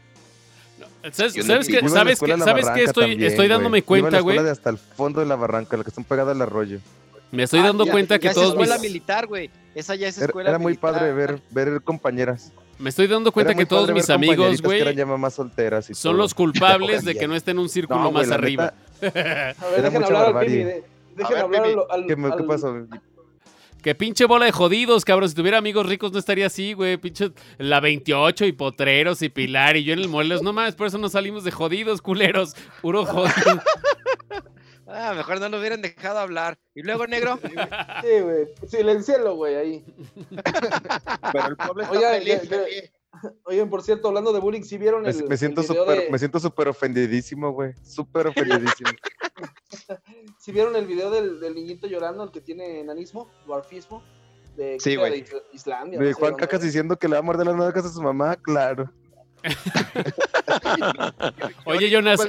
¿Sabes, ¿sabes qué? ¿Sabes qué? ¿Sabes qué? Estoy, estoy dándome cuenta, güey. de hasta el fondo de la barranca, la que están pegadas al arroyo. Me estoy dando ah, cuenta que todos escuela militar, güey. Esa ya es escuela Era, era muy padre ver, ver compañeras. Me estoy dando cuenta que todos mis amigos, güey, son los culpables de que no esté en un círculo más arriba. A ver, dejen hablar al Pimi. Dejen hablar al, ¿Qué, ¿Qué pasó? Que pinche bola de jodidos, cabrón. Si tuviera amigos ricos no estaría así, güey. Pinche la 28 y Potreros y Pilar y yo en el Morelos. No mames, por eso no salimos de jodidos, culeros. Puro jodido. Ah, mejor no lo hubieran dejado hablar. ¿Y luego, negro? Sí, güey. Silencialo, güey, ahí. Pero el pueblo está feliz, Oigan, por cierto, hablando de bullying, ¿sí vieron el, me, siento super, Me siento súper ofendidísimo, güey. Súper ofendidísimo. ¿Sí vieron el video del, del, niñito llorando, el que tiene enanismo, dwarfismo? De, sí, güey. de Islandia. De Juan Cacas diciendo que le va a morder las nalgas a su mamá, claro. Oye, Jonas.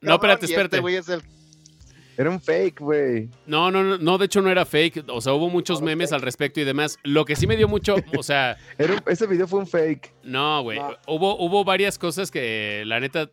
no, espérate, espérate. Era un fake, güey. No, no, no, no, de hecho no era fake. O sea, hubo muchos memes al respecto y demás. Lo que sí me dio mucho, o sea. ese video fue un fake. No, güey. Hubo, hubo varias cosas que la neta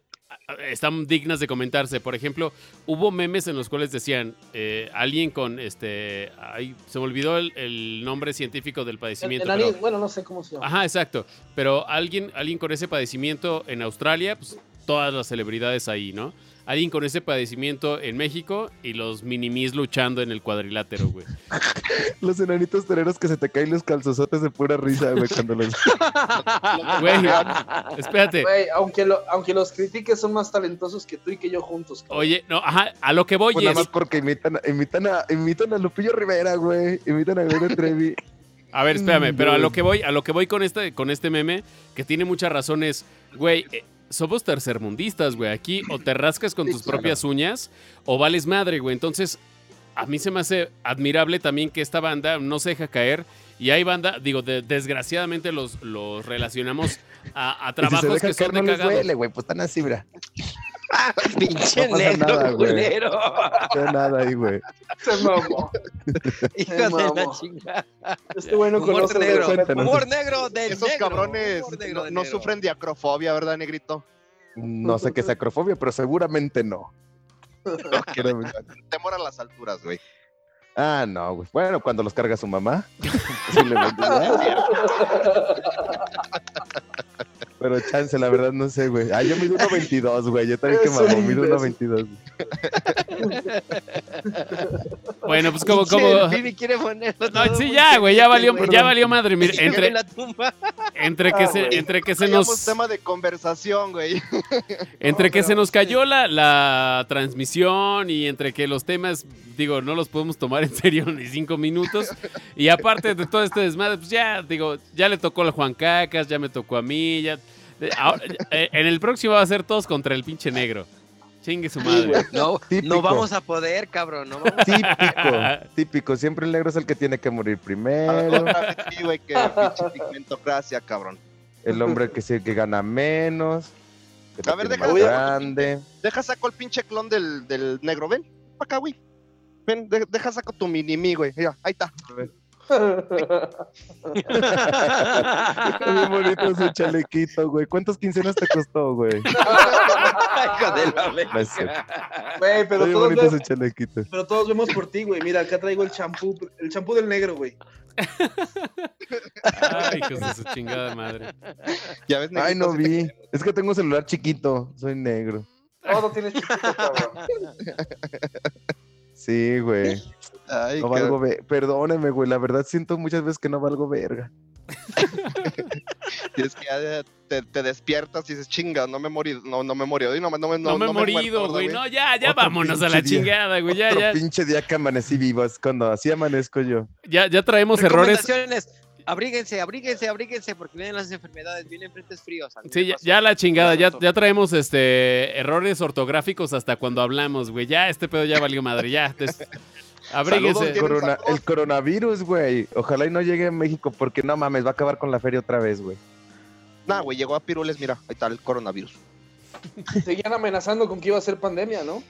están dignas de comentarse. Por ejemplo, hubo memes en los cuales decían eh, alguien con este. Ay, se me olvidó el, nombre científico del padecimiento. bueno, no sé cómo se llama. Ajá, exacto. Pero alguien, alguien con ese padecimiento en Australia, pues todas las celebridades ahí, ¿no? Alguien con ese padecimiento en México y los minimis luchando en el cuadrilátero, güey. los enanitos toreros que se te caen los calzosotes de pura risa, güey, cuando los... Güey, espérate. Güey, aunque, aunque los critiques son más talentosos que tú y que yo juntos. Oye, no, ajá, a lo que voy pues es... Nada más porque imitan, imitan, a, imitan a Lupillo Rivera, güey, imitan a Gloria Trevi. A ver, espérame, pero a lo que voy, a lo que voy con este, con este meme, que tiene muchas razones, güey, eh, somos tercermundistas, güey. Aquí o te rascas con tus propias uñas o vales madre, güey. Entonces, a mí se me hace admirable también que esta banda no se deja caer. Y hay banda, digo, desgraciadamente los, los relacionamos a, a trabajos que son de no duele, güey, pues están así, bra. Pinche no negro, nada, culero. No nada ahí, güey. Se mamó. Hijo de la chingada. Este bueno humor negro. Humor negro de Esos cabrones no, sufren de acrofobia, ¿verdad, negrito? No sé qué es acrofobia, pero seguramente no. Temor a las alturas, güey. Ah, no, güey. Bueno, cuando los carga su mamá. Pero chance, la verdad no sé, güey. Ah, yo mido 1.22, güey. Yo también que mamo, mido 1.22. bueno, pues como, como. Vivi quiere ponerlo. No, sí, ya, güey, ya valió, ya valió madre. Mira, entre, entre que se, entre que se nos. tema de conversación, güey. Entre que se nos cayó la, la transmisión y entre que los temas, digo, no los podemos tomar en serio ni cinco minutos. Y aparte de todo este desmadre, pues ya, digo, ya le tocó a Juan Cacas, ya me tocó a mí, ya. Eh, en el próximo va a ser todos contra el pinche negro. Chingue su madre. No, no vamos a poder, cabrón. No típico, típico. Siempre el negro es el que tiene que morir primero. Sí, güey, que pinche pigmentocracia, cabrón. El hombre que, se, que gana menos. a ver, deja, grande. deja saco el pinche clon del, del negro. Ven, para acá, güey. Ven, deja saco tu mini güey. ahí está. A ver. Qué bonito su chalequito, güey. ¿Cuántas quincenas te costó, güey? Güey, pero todos, vemos, pero todos vemos por ti, güey. Mira, acá traigo el champú, el champú del negro, güey. Ay, hijos de su chingada madre. ¿Ya ves, Ay, no vi. Es que tengo un celular chiquito, soy negro. Todo tienes chiquito, cabrón. Sí, güey. No valgo Perdóneme, güey. La verdad siento muchas veces que no valgo verga. y es que ya te, despiertas y dices, chinga, no me morí, no, no me morido. no, no, no, no, me he morido, güey. No, ya, ya vámonos a la chingada, güey. Ya, Otro ya. pinche día que amanecí vivo es cuando así amanezco yo. Ya, ya traemos errores abríguense, abríguense, abríguense, porque vienen las enfermedades, vienen frentes fríos. Sí, ya, la chingada, ya, ya traemos este errores ortográficos hasta cuando hablamos, güey. Ya este pedo ya valió madre, ya. Abríguense. el coronavirus, güey. Ojalá y no llegue a México, porque no mames, va a acabar con la feria otra vez, güey. Nah, güey, llegó a Pirules, mira, ahí está el coronavirus. Seguían amenazando con que iba a ser pandemia, ¿no?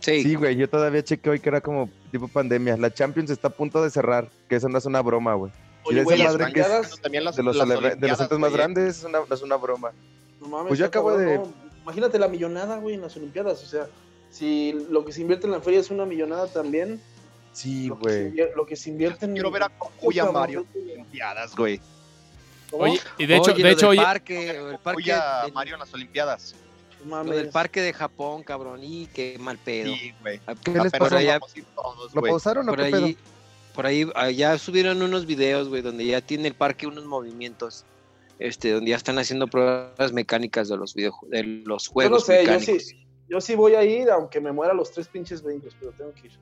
Sí. Sí, güey, yo todavía chequé hoy que era como tipo pandemia. La Champions está a punto de cerrar, que eso no es una broma, güey. Oye, güey, las madre que es también las, de los, de los centros más grandes es una, es una broma. No mames, pues yo acabo de... Imagínate la millonada, güey, en las Olimpiadas. O sea, si lo que se invierte en la feria es una millonada también. Sí, güey. Lo, que se invierte en... Quiero ver a Cocuya Mario en Olimpiadas, güey. Oye, y de hecho, de hecho, oye, parque, el parque de... Mario en las Olimpiadas. Lo del parque de Japón, cabrón, y qué mal pedo. Sí, güey. ¿Qué les pasó? ¿Lo pausaron o qué pedo? por ahí ah, ya subieron unos videos, güey, donde ya tiene el parque unos movimientos, este, donde ya están haciendo pruebas mecánicas de los videojuegos, de los juegos. Yo no sé, yo sí, yo sí voy a ir, aunque me muera los tres pinches brincos, pero tengo que ir.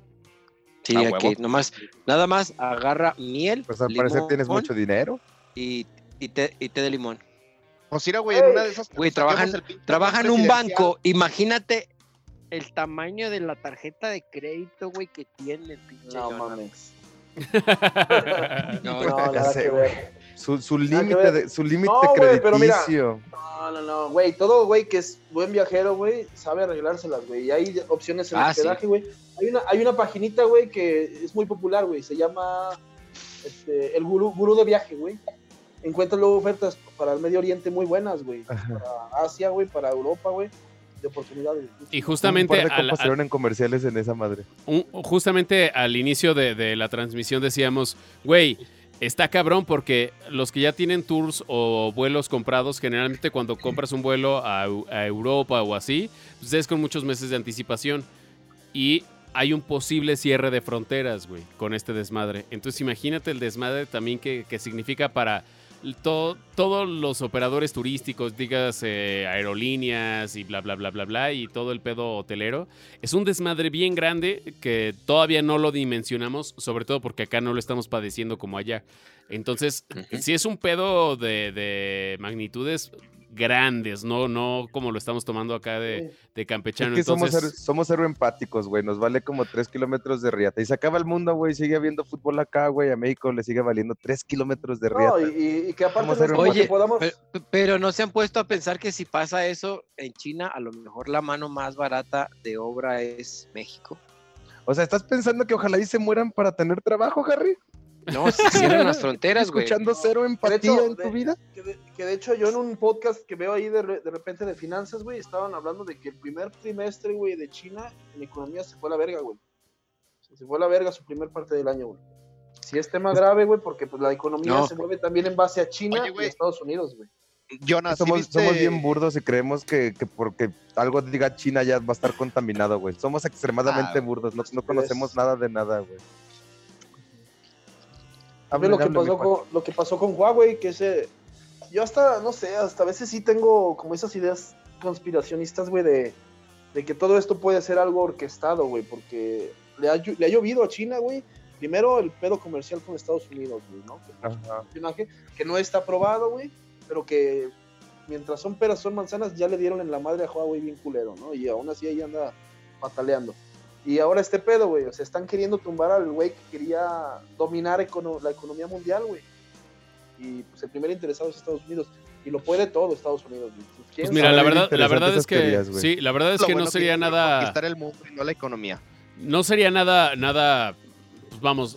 Sí, aquí, nomás, nada más agarra miel. Pues al parecer tienes mucho dinero. Y, y, té, y té de limón. Pues mira, güey, en una de esas. Güey, trabajan, trabajan en un banco. Imagínate el tamaño de la tarjeta de crédito, güey, que tiene pinche. No mames. no, no, ver. Su, su límite su límite no, crediticio. no, no, no, güey, todo güey que es buen viajero, güey, sabe arreglárselas, güey. Y hay opciones en el ah, hospedaje, güey. Hay una, hay una paginita, güey, que es muy popular, güey. Se llama este, el gurú, gurú de viaje, güey. Encuentras luego ofertas para el Medio Oriente muy buenas, güey. Para Asia, güey, para Europa, güey de oportunidades. Y justamente. Un en comerciales en esa madre. justamente al inicio de, la transmisión decíamos, güey. Está cabrón porque los que ya tienen tours o vuelos comprados, generalmente cuando compras un vuelo a, Europa o así, pues es con muchos meses de anticipación. Y hay un posible cierre de fronteras, güey, con este desmadre. Entonces imagínate el desmadre también que, que significa para todos los operadores turísticos, digas eh, aerolíneas y bla, bla, bla, bla, bla, y todo el pedo hotelero, es un desmadre bien grande que todavía no lo dimensionamos, sobre todo porque acá no lo estamos padeciendo como allá. Entonces, si es un pedo de, de magnitudes grandes, no, no como lo estamos tomando acá de, de campechano. Es que somos, somos cero empáticos, güey. Nos vale como tres kilómetros de riata. Y se acaba el mundo, güey. Sigue habiendo fútbol acá, güey. A México le sigue valiendo tres kilómetros de riata. No, y, que aparte no Oye, podamos... pero, no se han puesto a pensar que si pasa eso en China, a lo mejor la mano más barata de obra es México. O sea, ¿estás pensando que ojalá y se mueran para tener trabajo, Harry? No, se cierran las fronteras, güey. Escuchando cero empatía en tu vida. Que de, hecho yo en un podcast que veo ahí de, repente de finanzas, güey, estaban hablando de que el primer trimestre, güey, de China en economía se fue a la verga, güey. Se fue a la verga su primer parte del año, güey. Si es tema grave, güey, porque pues la economía se mueve también en base a China y Estados Unidos, güey. Jonas, somos, somos bien burdos y creemos que, porque algo diga China ya va a estar contaminado, güey. Somos extremadamente ah, burdos, no, no conocemos nada de nada, güey. A ver lo que, pasó con, lo que pasó con Huawei, que ese... Yo hasta, no sé, hasta a veces sí tengo como esas ideas conspiracionistas, güey, de, de que todo esto puede ser algo orquestado, güey, porque le ha, le ha llovido a China, güey, primero el pedo comercial con Estados Unidos, güey, ¿no? Que, que no está aprobado, güey, pero que mientras son peras, son manzanas, ya le dieron en la madre a Huawei bien culero, ¿no? Y aún así ahí anda pataleando. Y ahora este pedo, güey, o sea, están queriendo tumbar al güey que quería dominar la economía mundial, güey. Y pues el primer interesado es Estados Unidos. Y lo puede todo Estados Unidos. Pues, mira, la verdad, la verdad es que sí, la verdad es que no sería nada conquistar el mundo y no la economía. No sería nada nada vamos,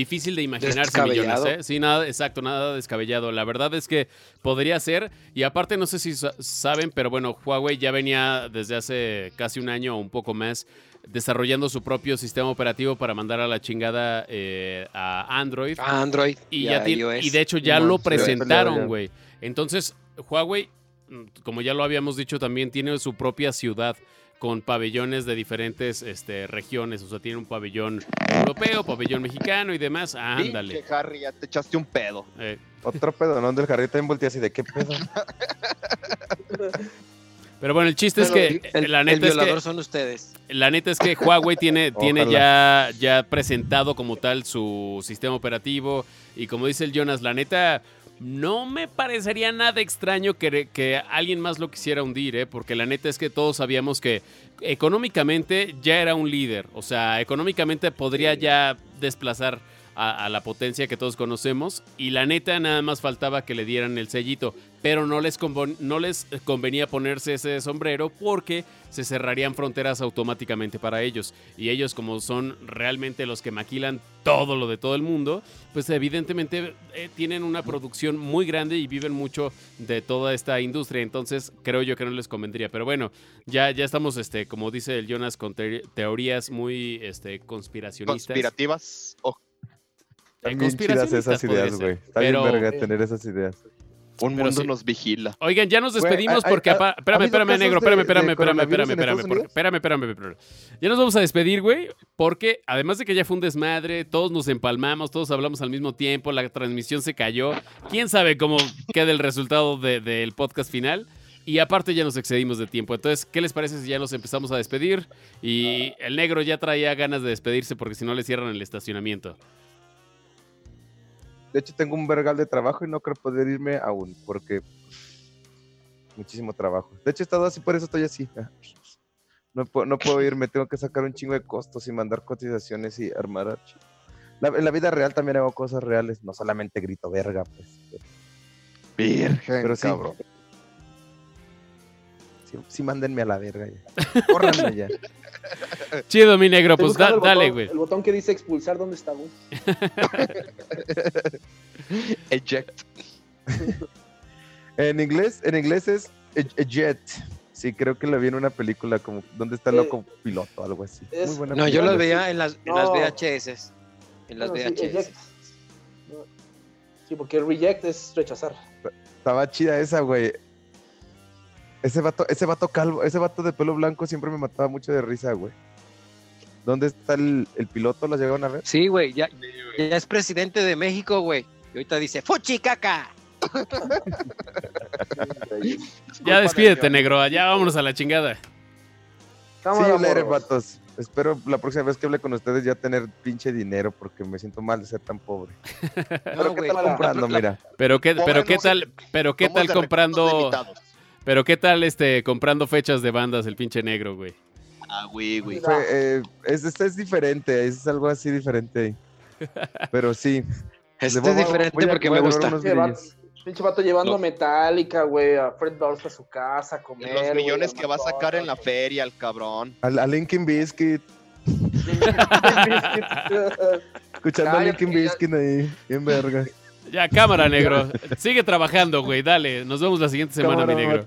difícil de imaginarse millones, ¿eh? Sí, nada, exacto, nada descabellado. La verdad es que podría ser, y aparte no sé si saben, pero bueno, Huawei ya venía desde hace casi un año o un poco más desarrollando su propio sistema operativo para mandar a la chingada eh, a Android. A Android. Y, ya y de hecho ya lo presentaron, güey. Entonces, Huawei, mm, como ya lo habíamos dicho también, tiene su propia ciudad con pabellones de diferentes este, regiones. O sea, tiene un pabellón europeo, pabellón mexicano y demás. Ándale. Harry, ya te echaste un pedo. Eh. Otro pedo, ¿no? Del Harry también voltea así de qué pedo. Pero bueno, el chiste es que el, la neta violador es que, son ustedes. La neta es que Huawei tiene, tiene ya, ya presentado como tal su sistema operativo. Y como dice el Jonas, la neta no me parecería nada extraño que, que, alguien más lo quisiera hundir, ¿eh? porque la neta es que todos sabíamos que económicamente ya era un líder, o sea, económicamente podría ya desplazar a, la potencia que todos conocemos. Y la neta nada más faltaba que le dieran el sellito, pero no les, no les convenía ponerse ese sombrero porque se cerrarían fronteras automáticamente para ellos y ellos como son realmente los que maquilan todo lo de todo el mundo, pues evidentemente eh, tienen una producción muy grande y viven mucho de toda esta industria, entonces creo yo que no les convendría, pero bueno, ya, ya estamos, este, como dice el Jonas, con teorías muy este, conspiracionistas. Conspirativas chidas esas ideas, güey. Está bien verga tener esas ideas. Un mundo nos vigila. Oigan, ya nos despedimos porque. espérame, espérame, negro. Espérame, espérame, espérame, espérame, espérame. Espérame, espérame, espérame. Ya nos vamos a despedir, güey. Porque además de que ya fue un desmadre, todos nos empalmamos, todos hablamos al mismo tiempo, la transmisión se cayó. Quién sabe cómo queda el resultado del podcast final. Y aparte ya nos excedimos de tiempo. Entonces, ¿qué les parece si ya nos empezamos a despedir? Y el negro ya traía ganas de despedirse porque si no le cierran el estacionamiento. De hecho, tengo un vergal de trabajo y no creo poder irme aún, porque muchísimo trabajo. De hecho, he estado así, por eso estoy así. No puedo, no puedo irme, tengo que sacar un chingo de costos y mandar cotizaciones y armar en la vida real también hago cosas reales, no solamente grito verga, pues. Virgen, pero sí, cabrón. Sí, mándenme a la verga ya. Córranme ya. Chido, mi negro, pues dale, güey. El botón que dice expulsar, ¿dónde está, güey? Eject. en inglés, en inglés es eject. Sí, creo que lo vi en una película como ¿Dónde está el loco eh, piloto? Algo así. no, yo lo veía en las, en las VHS. En las VHS. Sí, porque reject es rechazar. Estaba chida esa, güey. Ese vato, ese vato calvo, ese vato de pelo blanco siempre me mataba mucho de risa, güey. ¿Dónde está el, piloto? ¿Lo llegaron a ver? Sí, güey, ya, ya es presidente de México, güey. Y ahorita dice, ¡Fuchi caca! ya despídete, negro. Ya vámonos a la chingada. Sí, leer, vatos. Espero la próxima vez que hable con ustedes ya tener pinche dinero porque me siento mal de ser tan pobre. pero qué tal comprando, mira. Pero qué, pero qué tal, pero qué tal comprando pero qué tal este comprando fechas de bandas el pinche negro, güey. Ah, güey, güey. Eh, es, este es diferente, es algo así diferente. Pero sí. Este es diferente porque me gusta. Pinche vato llevando Metallica, güey, a Fred Durst a su casa a comer. los millones que va a sacar en la feria, el cabrón. A, Linkin Biscuit. Escuchando a Linkin Biscuit ahí, bien verga. Ya, cámara, negro. Sigue trabajando, güey. Dale. Nos vemos la siguiente semana, mi negro.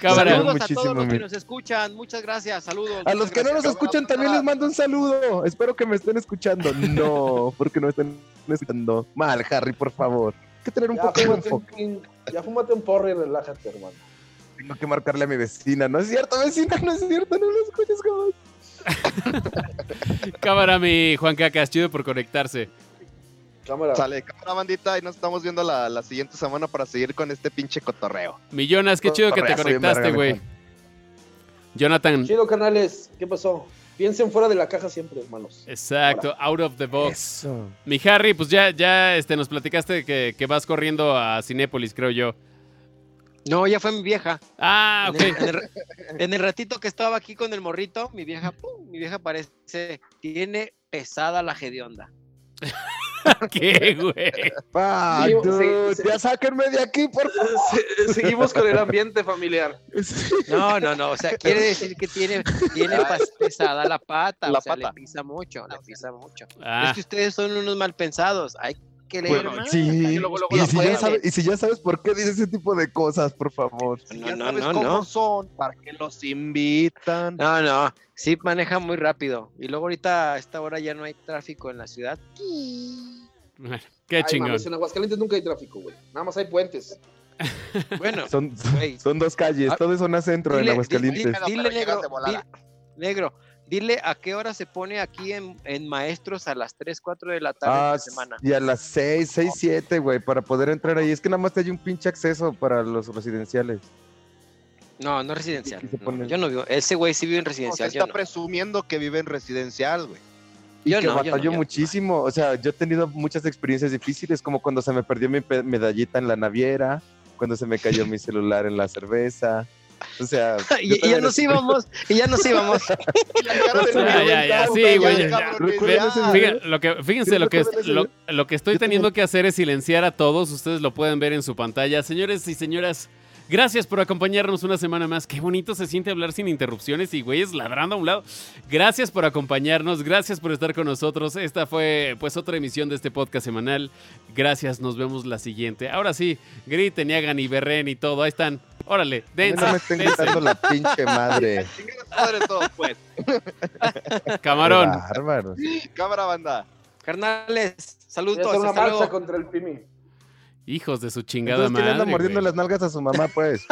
Cámara. Saludos a todos los que nos escuchan. Muchas gracias. Saludos. A los que no nos escuchan también les mando un saludo. Espero que me estén escuchando. No, porque no estén escuchando. Mal, Harry, por favor. Hay que tener un poco de enfoque. Ya fúmate un porro y relájate, hermano. Tengo que marcarle a mi vecina. No es cierto, vecina, no es cierto, no lo escuches jamás. Cámara, mi Juan Cacas, chido por conectarse. Cámara. Sale, cámara bandita, y nos estamos viendo la, la, siguiente semana para seguir con este pinche cotorreo. Millonas, qué chido que te conectaste, güey. Jonathan. Chido, canales, ¿qué pasó? Piensen fuera de la caja siempre, hermanos. Exacto, out of the box. Mi Harry, pues ya, ya este, nos platicaste que, que, vas corriendo a Cinépolis, creo yo. No, ya fue mi vieja. Ah, ok. En el, ratito que estaba aquí con el morrito, mi vieja, pum, mi vieja parece, tiene pesada la gedionda. ¿Qué, güey? Pa, ya sáquenme de aquí, por favor. seguimos con el ambiente familiar. No, no, no. O sea, quiere decir que tiene, tiene pesada la pata. La o sea, le pisa mucho, le pisa mucho. Ah. Es que ustedes son unos mal pensados. Hay que leer más. Sí. y, si ya sabes, por qué dice ese tipo de cosas, por favor. No, no, no, no. son, para que los invitan. No, no. Sí, maneja muy rápido. Y luego ahorita a esta hora ya no hay tráfico en la ciudad. Qué chingón. en Aguascalientes nunca hay tráfico, güey. Nada más hay puentes. bueno, son, son, dos calles, ah, todo es zona centro en Aguascalientes. Dile, negro, negro, dile a qué hora se pone aquí en, en, Maestros a las 3, 4 de la tarde de la ah, semana. Y a las 6, 6, 7, güey, para poder entrar ahí. Es que nada más te hay un pinche acceso para los residenciales. No, no residencial. yo no vivo. Ese güey sí vive en residencial. está presumiendo que vive en residencial, güey. Y yo que no, batalló muchísimo. O sea, yo he tenido muchas experiencias difíciles, como cuando se me perdió mi medallita en la naviera, cuando se me cayó mi celular en la cerveza. O sea, y ya nos íbamos, y ya nos íbamos. Fíjense, lo que, fíjense lo, que, lo, lo que estoy teniendo que hacer es silenciar a todos. Ustedes lo pueden ver en su pantalla. Señores y señoras, Gracias por acompañarnos una semana más. Qué bonito se siente hablar sin interrupciones y güeyes ladrando a un lado. Gracias por acompañarnos, gracias por estar con nosotros. Esta fue pues otra emisión de este podcast semanal. Gracias, nos vemos la siguiente. Ahora sí, griten y hagan y berren y todo. Ahí están. Órale, dense. No me estén gritando la pinche madre. madre todos, pues. Camarón. Cámara banda. Carnales, saludos. una marcha contra el Pimi. Hijos de su chingada madre. mordiendo las nalgas a su mamá, pues?